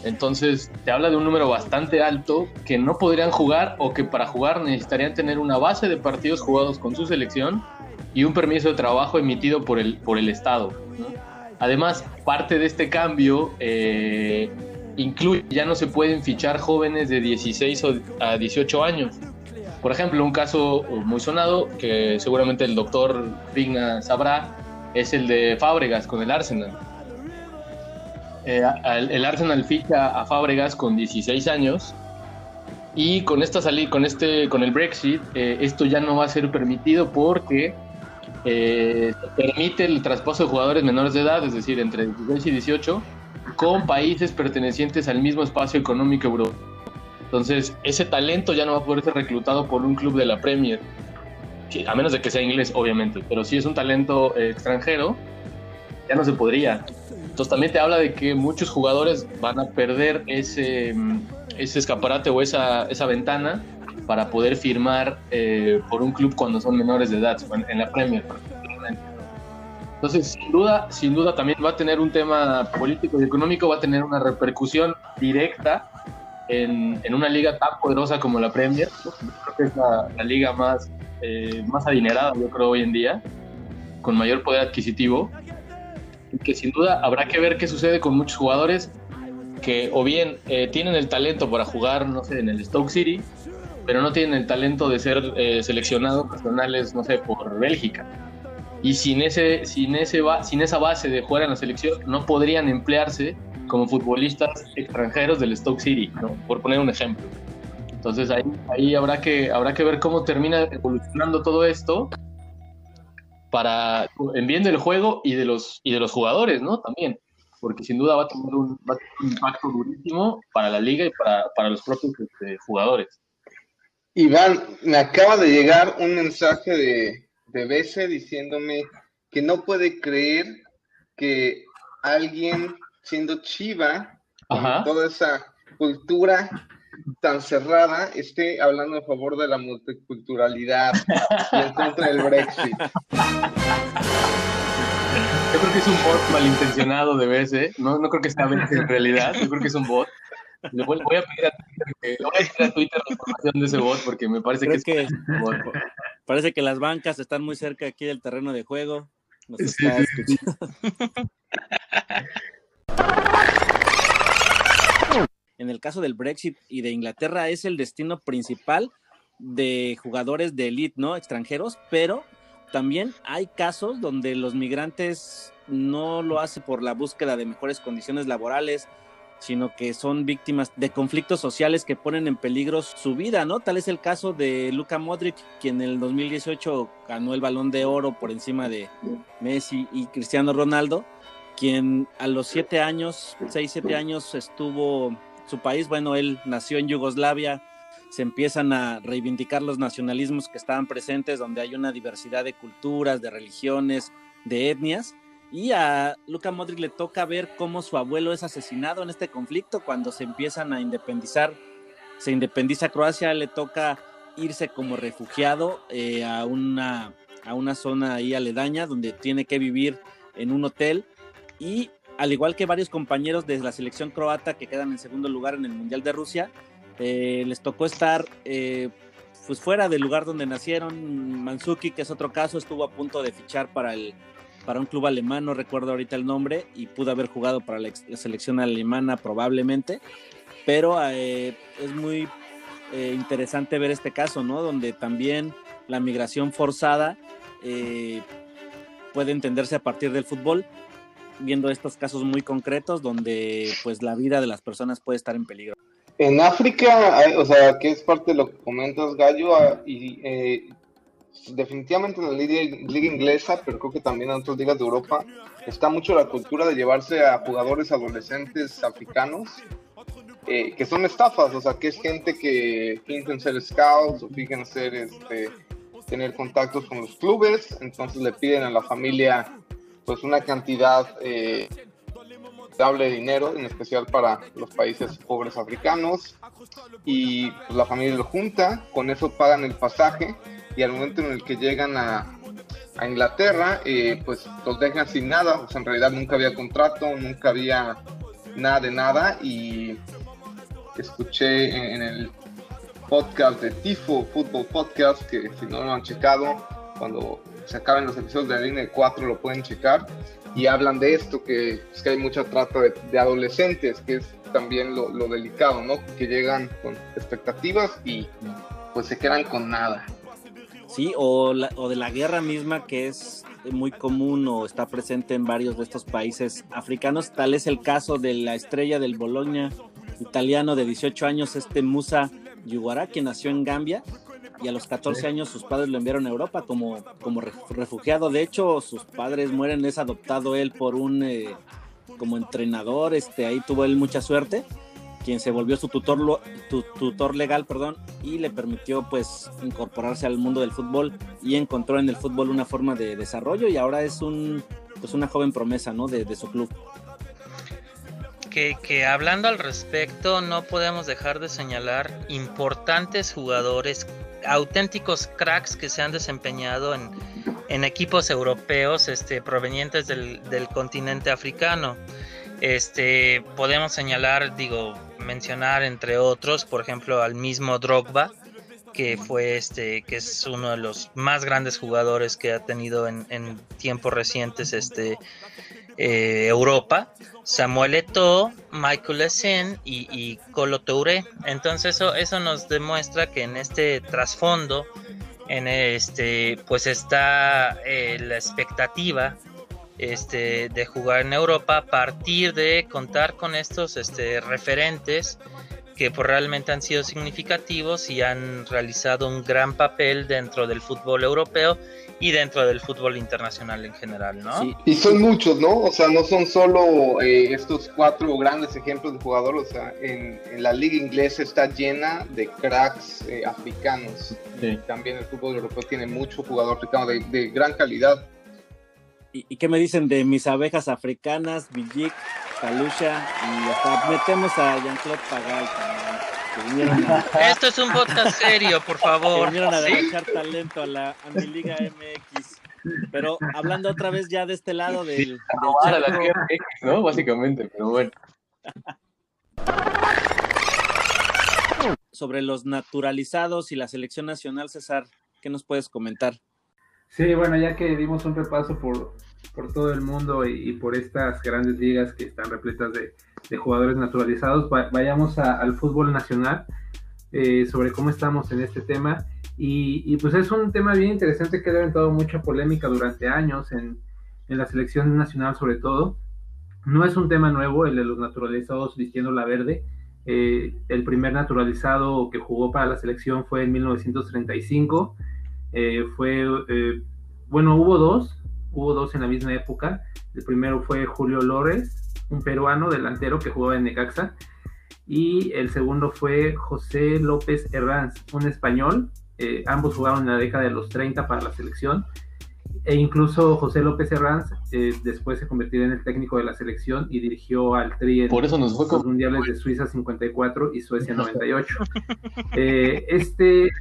Entonces te habla de un número bastante alto que no podrían jugar o que para jugar necesitarían tener una base de partidos jugados con su selección y un permiso de trabajo emitido por el, por el Estado. Además, parte de este cambio eh, incluye, ya no se pueden fichar jóvenes de 16 o- a 18 años. Por ejemplo, un caso muy sonado que seguramente el doctor Vigna sabrá es el de Fábregas con el Arsenal. Eh, el Arsenal ficha a Fábregas con 16 años y con esta salida, con este, con el Brexit, eh, esto ya no va a ser permitido porque eh, permite el traspaso de jugadores menores de edad, es decir, entre 16 y 18, con países pertenecientes al mismo espacio económico europeo. Entonces, ese talento ya no va a poder ser reclutado por un club de la Premier, a menos de que sea inglés, obviamente, pero si es un talento extranjero, ya no se podría. Entonces también te habla de que muchos jugadores van a perder ese, mm, ese escaparate o esa, esa ventana para poder firmar eh, por un club cuando son menores de edad, en, la Premier. Entonces, sin duda, sin duda también va a tener un tema político y económico, va a tener una repercusión directa en, en una liga tan poderosa como la Premier. Creo que es la, liga más, eh, más adinerada, yo creo, hoy en día, con mayor poder adquisitivo que sin duda habrá que ver qué sucede con muchos jugadores que o bien eh, tienen el talento para jugar, no sé, en el Stoke City, pero no tienen el talento de ser eh, seleccionados nacionales, no sé, por Bélgica. Y sin, ese, sin, ese sin esa base de jugar en la selección, no podrían emplearse como futbolistas extranjeros del Stoke City, ¿no? por poner un ejemplo. Entonces ahí, ahí habrá, que, habrá que ver cómo termina evolucionando todo esto para en bien del juego y de los y de los jugadores, ¿no? También, porque sin duda va a tener un, va a tener un impacto durísimo para la liga y para, para los propios este, jugadores. Iván, me acaba de llegar un mensaje de, de Bese diciéndome que no puede creer que alguien siendo chiva, Ajá. toda esa cultura tan cerrada, esté hablando a favor de la multiculturalidad y en contra del Brexit. Yo creo que es un bot malintencionado de BS, no, no creo que sea en realidad, yo creo que es un bot. Le voy, voy a pedir a Twitter, que- le voy a pedir a Twitter la información de ese bot porque me parece Creo que es que- un bot. Parece que las bancas están muy cerca aquí del terreno de juego. Nos Sí, está sí, [laughs] En el caso del Brexit y de Inglaterra es el destino principal de jugadores de elite, ¿no? Extranjeros, pero también hay casos donde los migrantes no lo hacen por la búsqueda de mejores condiciones laborales, sino que son víctimas de conflictos sociales que ponen en peligro su vida, ¿no? Tal es el caso de Luka Modric, quien en el 2018 ganó el balón de oro por encima de Messi y Cristiano Ronaldo, quien a los siete años, seis, siete años estuvo su país, bueno, él nació en Yugoslavia, se empiezan a reivindicar los nacionalismos que estaban presentes, donde hay una diversidad de culturas, de religiones, de etnias, Y a Luka Modric le toca ver cómo su abuelo es asesinado en este conflicto. Cuando se empiezan a independizar, se independiza Croacia, le toca irse como refugiado eh, a, una, a una zona ahí aledaña donde tiene que vivir en un hotel. Y al igual que varios compañeros de la selección croata que quedan en segundo lugar en el Mundial de Rusia, eh, les tocó estar eh, pues fuera del lugar donde nacieron. Manzuki, que es otro caso, estuvo a punto de fichar para el para un club alemán, no recuerdo ahorita el nombre, y pudo haber jugado para la, selección alemana probablemente, pero eh, es muy interesante ver este caso, ¿no? Donde también la migración forzada puede entenderse a partir del fútbol, viendo estos casos muy concretos donde pues la vida de las personas puede estar en peligro. En África, o sea, que es parte de lo que comentas, Gallo, ah, y eh, definitivamente en la liga, liga inglesa, pero creo que también en otras ligas de Europa, está mucho la cultura de llevarse a jugadores adolescentes africanos, eh, que son estafas, o sea, que es gente que fingen ser scouts o fingen ser, este, tener contactos con los clubes, entonces le piden a la familia pues una cantidad eh, de dinero, en especial para los países pobres africanos, y pues, la familia lo junta, con eso pagan el pasaje, y al momento en el que llegan a, Inglaterra, eh, pues los dejan sin nada, sea, en realidad nunca había contrato, nunca había nada de nada, y escuché en, en el podcast de Tifo, Fútbol Podcast, que si no lo han checado, cuando se acaben los episodios de de 4 lo pueden checar, y hablan de esto, que es que hay mucha trata de, de adolescentes, que es también lo, lo delicado, ¿no? Que llegan con expectativas y pues se quedan con nada. Sí, o, la- o de la guerra misma que es muy común o está presente en varios de estos países africanos. Tal es el caso de la estrella del Bologna italiano de 18 años, este Musa Yuguara, que nació en Gambia y a los 14 Sí. años sus padres lo enviaron a Europa como, como re- refugiado. De hecho, sus padres mueren, es adoptado él por un eh, como entrenador, este, ahí tuvo él mucha suerte quien se volvió su tutor, lo- tu- tutor legal, perdón, y le permitió pues incorporarse al mundo del fútbol y encontró en el fútbol una forma de desarrollo y ahora es un pues una joven promesa, ¿no? De, de su club. que, que hablando al respecto, no podemos dejar de señalar importantes jugadores, auténticos cracks que se han desempeñado en, en equipos europeos este, provenientes del, del continente africano. Este, podemos señalar, digo, mencionar entre otros, por ejemplo, al mismo Drogba, que fue este, que es uno de los más grandes jugadores que ha tenido en, en tiempos recientes este, eh, Europa, Samuel Eto'o, Michael Essien y, Colo Touré. Entonces eso, eso nos demuestra que en este trasfondo, en este, pues está eh, la expectativa este, de jugar en Europa a partir de contar con estos este, referentes que pues, realmente han sido significativos y han realizado un gran papel dentro del fútbol europeo y dentro del fútbol internacional en general, ¿no? Y son muchos, ¿no? O sea, no son solo eh, estos cuatro grandes ejemplos de jugadores. O sea, en, en la liga inglesa está llena de cracks eh, africanos. Sí. También el fútbol europeo tiene mucho jugador africano de, de gran calidad. ¿Y, y qué me dicen de mis abejas africanas, Villic, Kalusha y hasta metemos a Jean-Claude Pagal también, que vinieron a, Esto es un podcast serio, por que favor. vinieron a ¿sí? derrochar talento a la a mi Liga MX. Pero hablando otra vez ya de este lado del, la charco, Liga MX, ¿no? Básicamente, pero bueno. sobre los naturalizados y la selección nacional, César, ¿qué nos puedes comentar? Sí, bueno, ya que dimos un repaso por, por todo el mundo y, y por estas grandes ligas que están repletas de, de jugadores naturalizados, va- vayamos a- al fútbol nacional eh, sobre cómo estamos en este tema. Y, y, pues es un tema bien interesante que ha levantado mucha polémica durante años en, en la selección nacional sobre todo. No es un tema nuevo el de los naturalizados vistiendo la verde. Eh, el primer naturalizado que jugó para la selección fue en 1935. Eh, fue, eh, bueno, hubo dos, hubo dos en la misma época. El primero fue Julio Lores, un peruano delantero que jugaba en Necaxa. Y el segundo fue José López Herranz, un español. Eh, ambos jugaron en la década de los 30 para la selección. e incluso José López Herranz eh, después se convertiría en el técnico de la selección y dirigió al Tri en Por eso nos fue los mundiales de Suiza 54 y Suecia [laughs] 98. [laughs] Eh, este [laughs]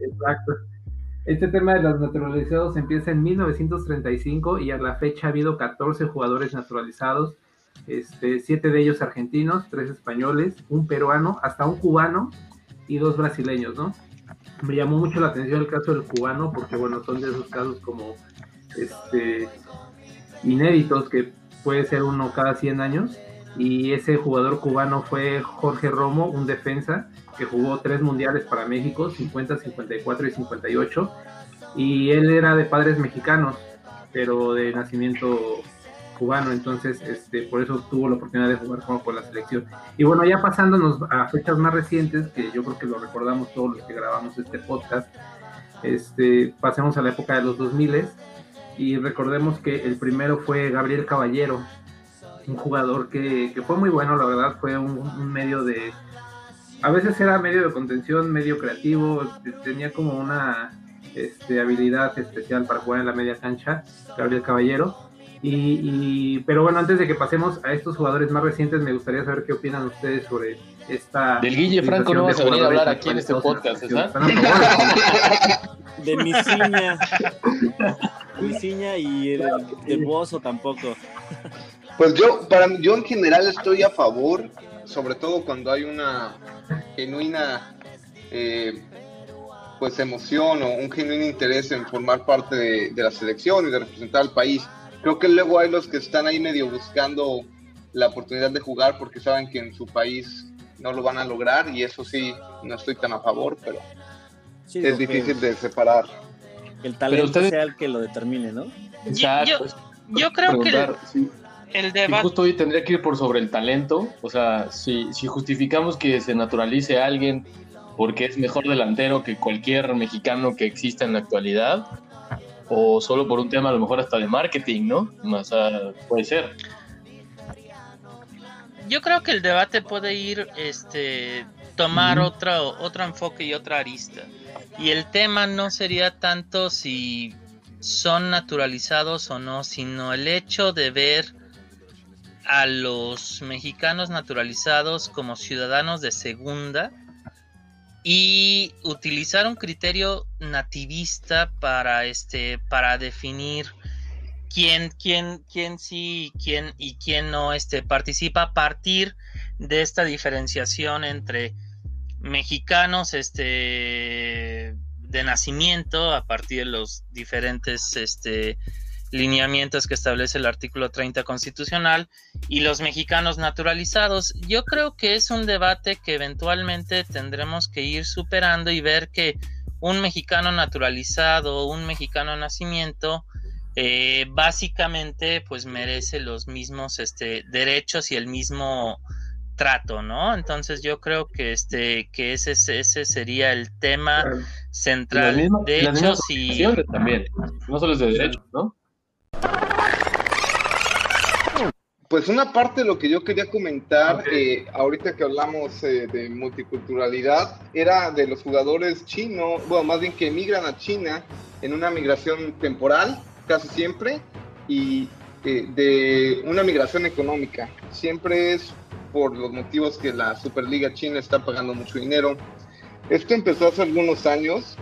Exacto. Este tema de los naturalizados empieza en 1935 y a la fecha ha habido 14 jugadores naturalizados, este, siete de ellos argentinos, tres españoles, un peruano, hasta un cubano y dos brasileños, ¿no? Me llamó mucho la atención el caso del cubano porque, bueno, son de esos casos como este, inéditos que puede ser uno cada 100 años y ese jugador cubano fue Jorge Romo, un defensa que jugó tres mundiales para México, 50, 54 y 58, y él era de padres mexicanos, pero de nacimiento cubano, entonces este, por eso tuvo la oportunidad de jugar con, con la selección. Y bueno, ya pasándonos a fechas más recientes, que yo creo que lo recordamos todos los que grabamos este podcast, este, pasemos a la época de los 2000 y recordemos que el primero fue Gabriel Caballero, un jugador que, fue muy bueno, la verdad, fue un medio de, a veces era medio de contención, medio creativo, tenía como una este, habilidad especial para jugar en la media cancha, Gabriel Caballero. Y, y, pero bueno, antes de que pasemos a estos jugadores más recientes, me gustaría saber qué opinan ustedes sobre esta. Del Guille Franco no vas a venir a hablar aquí en este podcast, ¿verdad? [laughs] De mi ciña. mi ciña y el, Bozo tampoco. Pues yo, para yo en general estoy a favor, sobre todo cuando hay una genuina eh, pues emoción o un genuino interés en formar parte de, de, la selección y de representar al país. Creo que luego hay los que están ahí medio buscando la oportunidad de jugar porque saben que en su país no lo van a lograr y eso sí, no estoy tan a favor, pero sí, es difícil de separar. El talento ustedes... sea el que lo determine, ¿no? Exacto. Yo, yo, yo creo que sí. El debate... Justo hoy tendría que ir por sobre el talento, o sea, si, si justificamos que se naturalice a alguien porque es mejor delantero que cualquier mexicano que exista en la actualidad, o solo por un tema a lo mejor hasta de marketing, ¿no? O sea, puede ser. Yo creo que el debate puede ir, este, tomar -huh. otro, otro enfoque y otra arista. Y el tema no sería tanto si son naturalizados o no, sino el hecho de ver a los mexicanos naturalizados como ciudadanos de segunda y utilizar un criterio nativista para este para definir quién quién quién sí quién y quién no este participa a partir de esta diferenciación entre mexicanos este de nacimiento a partir de los diferentes este lineamientos que establece el artículo 30 constitucional y los mexicanos naturalizados. Yo creo que es un debate que eventualmente tendremos que ir superando y ver que un mexicano naturalizado, un mexicano nacimiento, eh, básicamente pues merece los mismos este, derechos y el mismo trato, ¿no? Entonces yo creo que este que ese, ese sería el tema central. Misma, de hecho, si también, no solo es de derechos, ¿no? Pues una parte de lo que yo quería comentar, okay. eh, ahorita que hablamos eh, de multiculturalidad, era de los jugadores chinos, bueno, más bien que emigran a China en una migración temporal, casi siempre, y eh, de una migración económica. Siempre es por los motivos que la Superliga China está pagando mucho dinero. Esto empezó hace algunos años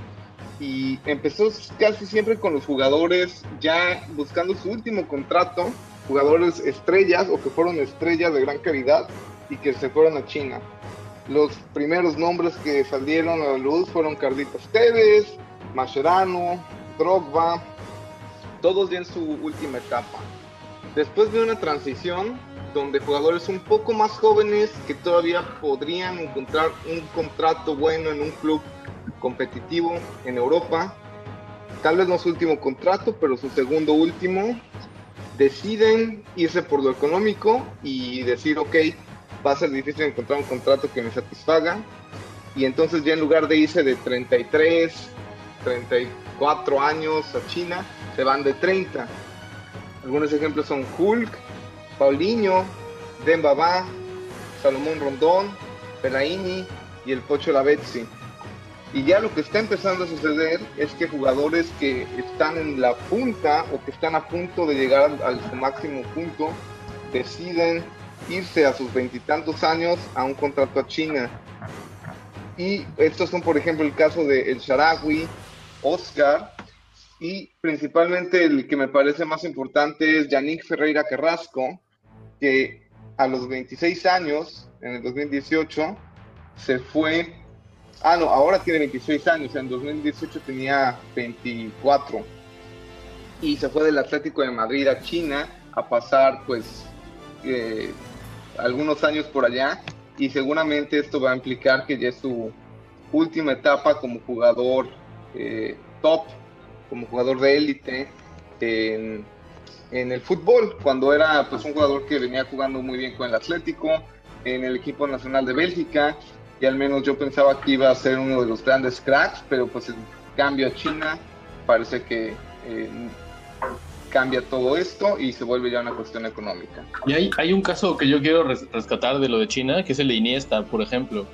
y empezó casi siempre con los jugadores ya buscando su último contrato jugadores estrellas o que fueron estrellas de gran calidad y que se fueron a China. Los primeros nombres que salieron a la luz fueron Carlitos Tevez, Mascherano, Drogba, todos en su última etapa. Después de una transición donde jugadores un poco más jóvenes que todavía podrían encontrar un contrato bueno en un club competitivo en Europa, tal vez no su último contrato, pero su segundo último, deciden irse por lo económico y decir, ok, va a ser difícil encontrar un contrato que me satisfaga. Y entonces ya en lugar de irse de 33, 34 años a China, se van de 30. Algunos ejemplos son Hulk, Paulinho, Dembaba, Salomón Rondón, Pelaini y el Pocho Lavezzi. Y ya lo que está empezando a suceder es que jugadores que están en la punta o que están a punto de llegar al, su máximo punto deciden irse a sus veintitantos años a un contrato a China. Y estos son, por ejemplo, el caso de El Sharawi, Oscar, y principalmente el que me parece más importante es Yannick Ferreira Carrasco, que a los 26 años, en el 2018, se fue. Ah, no, ahora tiene 26 años, en 2018 tenía 24. Y se fue del Atlético de Madrid a China a pasar, pues, eh, algunos años por allá. Y seguramente esto va a implicar que ya es su última etapa como jugador eh, top como jugador de élite en, el fútbol, cuando era pues un jugador que venía jugando muy bien con el Atlético, en el equipo nacional de Bélgica, y al menos yo pensaba que iba a ser uno de los grandes cracks, pero pues el cambio a China parece que eh, cambia todo esto y se vuelve ya una cuestión económica. Y hay, hay un caso que yo quiero rescatar de lo de China, que es el de Iniesta, por ejemplo.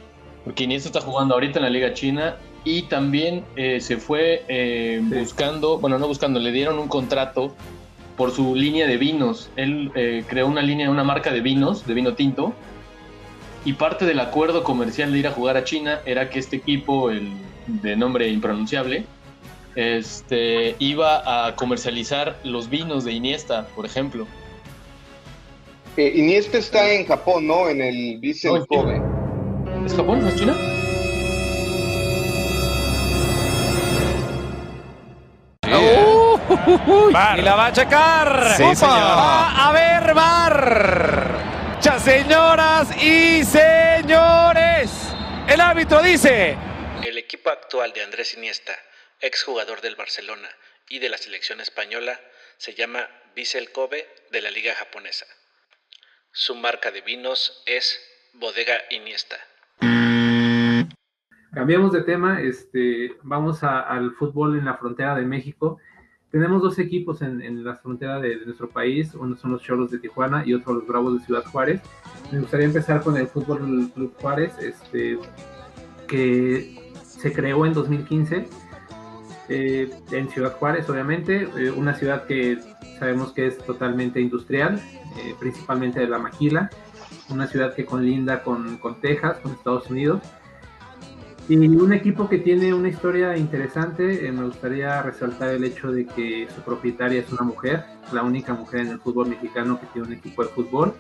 Porque Iniesta está jugando ahorita en la Liga China y también eh, se fue eh, buscando, bueno, no buscando, le dieron un contrato por su línea de vinos. Él eh, creó una línea, una marca de vinos, de vino tinto, y parte del acuerdo comercial de ir a jugar a China era que este equipo, el de nombre impronunciable, este, iba a comercializar los vinos de Iniesta, por ejemplo. Iniesta está en Japón, ¿no? En el Vicente Kobe. ¿Es Japón? ¿No es China? y la va a checar. Sí, Va a ver, Bar. Ya, señoras y señores. El árbitro dice. El equipo actual de Andrés Iniesta, exjugador del Barcelona y de la selección española, se llama Vissel Kobe de la liga japonesa. Su marca de vinos es Bodega Iniesta. Cambiamos de tema, este, vamos al fútbol en la frontera de México tenemos dos equipos en, la frontera de, nuestro país, uno son los Cholos de Tijuana y otro los Bravos de Ciudad Juárez. Me gustaría empezar con el Fútbol Club Juárez, este, que se creó en 2015 eh, en Ciudad Juárez, obviamente, eh, una ciudad que sabemos que es totalmente industrial, eh, principalmente de la maquila, una ciudad que conlinda con, con Texas, con Estados Unidos y un equipo que tiene una historia interesante, eh, me gustaría resaltar el hecho de que su propietaria es una mujer, la única mujer en el fútbol mexicano que tiene un equipo de fútbol,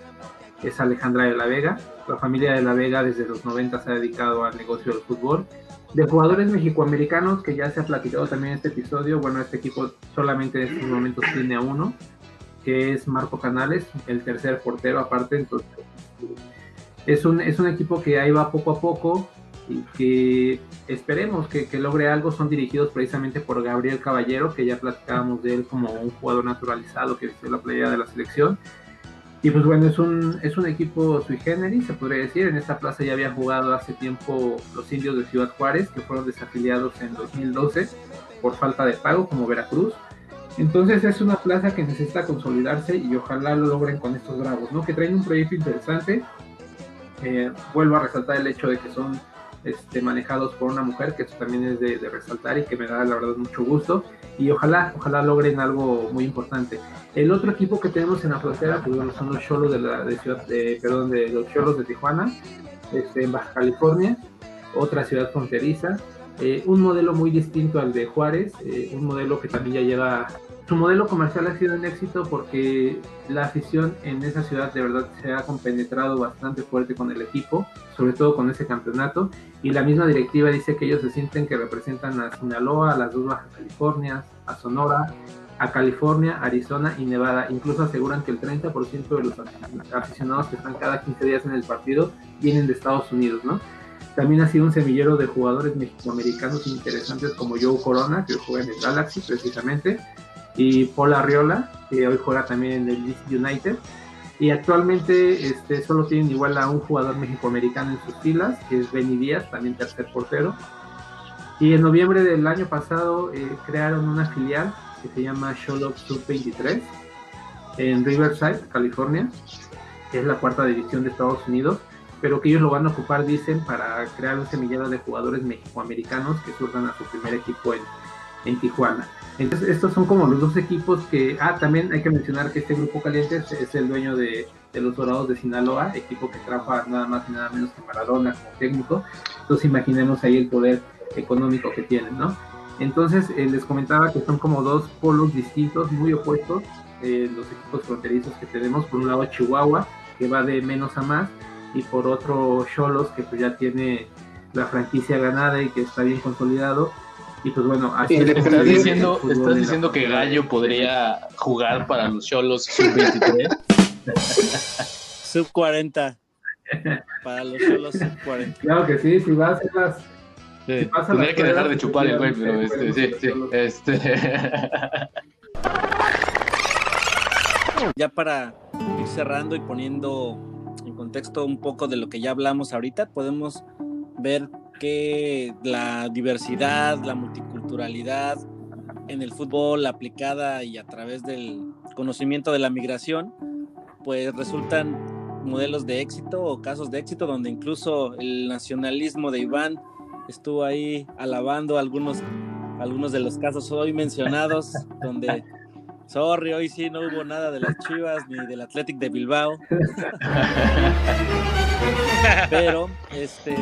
es Alejandra de la Vega. La familia de la Vega desde los 90 se ha dedicado al negocio del fútbol. De jugadores mexicoamericanos, que ya se ha platicado también en este episodio, bueno, este equipo solamente en estos momentos tiene a uno, que es Marco Canales, el tercer portero aparte, entonces es un, es un equipo que ahí va poco a poco, y que esperemos que, logre algo. Son dirigidos precisamente por Gabriel Caballero, que ya platicábamos de él como un jugador naturalizado que vistió la playa de la selección. Y pues bueno, es un, es un equipo sui generis, se podría decir. En esta plaza ya había jugado hace tiempo los indios de Ciudad Juárez, que fueron desafiliados en 2012 por falta de pago, como Veracruz. Entonces es una plaza que necesita consolidarse y ojalá lo logren con estos bravos, ¿no? Que traen un proyecto interesante. Eh, vuelvo a resaltar el hecho de que son este, manejados por una mujer, que eso también es de, resaltar y que me da la verdad mucho gusto. Y ojalá, ojalá logren algo muy importante. El otro equipo que tenemos en la frontera, pues son los Cholos de la ciudad, de, perdón, de los Cholos de Tijuana, este, en Baja California, otra ciudad fronteriza. Eh, un modelo muy distinto al de Juárez, eh, un modelo que también ya lleva su modelo comercial ha sido un éxito porque la afición en esa ciudad de verdad se ha compenetrado bastante fuerte con el equipo, sobre todo con ese campeonato, y la misma directiva dice que ellos se sienten que representan a Sinaloa, a las dos Baja Californias, a Sonora, a California, Arizona y Nevada. Incluso aseguran que el 30% de los aficionados que están cada 15 días en el partido vienen de Estados Unidos, ¿no? También ha sido un semillero de jugadores mexicoamericanos interesantes como Joe Corona, que juega en el Galaxy precisamente, y Paul Arriola, que hoy juega también en el Leeds United. Y actualmente este, solo tienen igual a un jugador mexicoamericano en sus filas, que es Benny Díaz, también tercer portero. Y en noviembre del año pasado eh, crearon una filial que se llama Sholop Sub-23 en Riverside, California, que es la cuarta división de Estados Unidos. pero que ellos lo van a ocupar, dicen, para crear un semillero de jugadores mexicoamericanos que surjan a su primer equipo en, en Tijuana. Entonces, estos son como los dos equipos que. Ah, también hay que mencionar que este grupo caliente es, el dueño de, los Dorados de Sinaloa, equipo que trajo a nada más y nada menos que Maradona como técnico. Entonces, imaginemos ahí el poder económico que tienen, ¿no? Entonces, eh, les comentaba que son como dos polos distintos, muy opuestos, eh, los equipos fronterizos que tenemos. Por un lado, Chihuahua, que va de menos a más, y por otro, Cholos, que pues ya tiene la franquicia ganada y que está bien consolidado y pues bueno, así ¿Estás diciendo, ¿estás diciendo que Gallo podría jugar para los Cholos [laughs] sub-23? sub-40. Para los Cholos sub-40. Claro que sí, si vas a hacer las. Sí, si tendría que dejar de chupar el güey, pero este, sí, sí, este. Ya para ir cerrando y poniendo en contexto un poco de lo que ya hablamos ahorita, podemos ver que la diversidad, la multiculturalidad en el fútbol aplicada y a través del conocimiento de la migración, pues resultan modelos de éxito o casos de éxito donde incluso el nacionalismo de Iván estuvo ahí alabando algunos, algunos de los casos hoy mencionados, donde Sorry, hoy sí no hubo nada de las Chivas ni del Athletic de Bilbao. [laughs] Pero este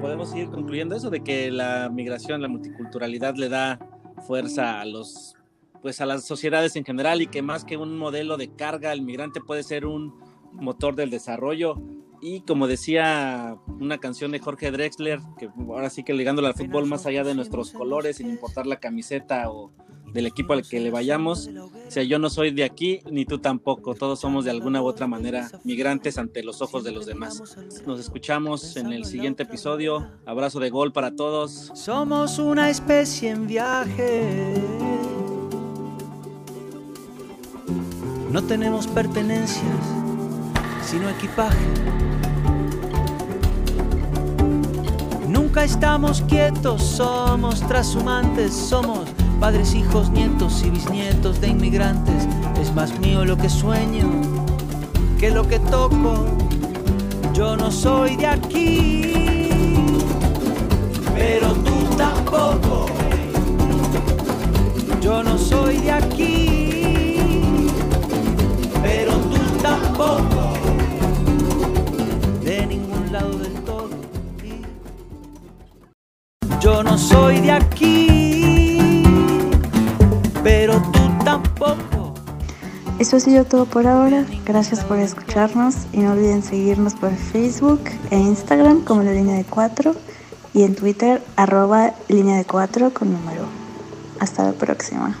podemos ir concluyendo eso de que la migración, la multiculturalidad le da fuerza a los pues a las sociedades en general y que más que un modelo de carga, el migrante puede ser un motor del desarrollo. Y como decía una canción de Jorge Drexler, que ahora sí que ligándolo al fútbol más allá de nuestros colores, sin importar la camiseta o del equipo al que le vayamos. O sea, yo no soy de aquí, ni tú tampoco. Todos somos de alguna u otra manera migrantes ante los ojos de los demás. Nos escuchamos en el siguiente episodio. Abrazo de gol para todos. Somos una especie en viaje. No tenemos pertenencias, sino equipaje. Nunca estamos quietos, somos trashumantes, somos padres, hijos, nietos y bisnietos de inmigrantes. Es más mío lo que sueño que lo que toco. Yo no soy de aquí, pero tú tampoco. Yo no soy de aquí, pero tú tampoco. De ningún lado del todo. Yo no soy de aquí pero tú tampoco. Eso ha sido todo por ahora. Gracias por escucharnos y no olviden seguirnos por Facebook e Instagram como la línea de 4 y en Twitter arroba línea de 4 con número. Hasta la próxima.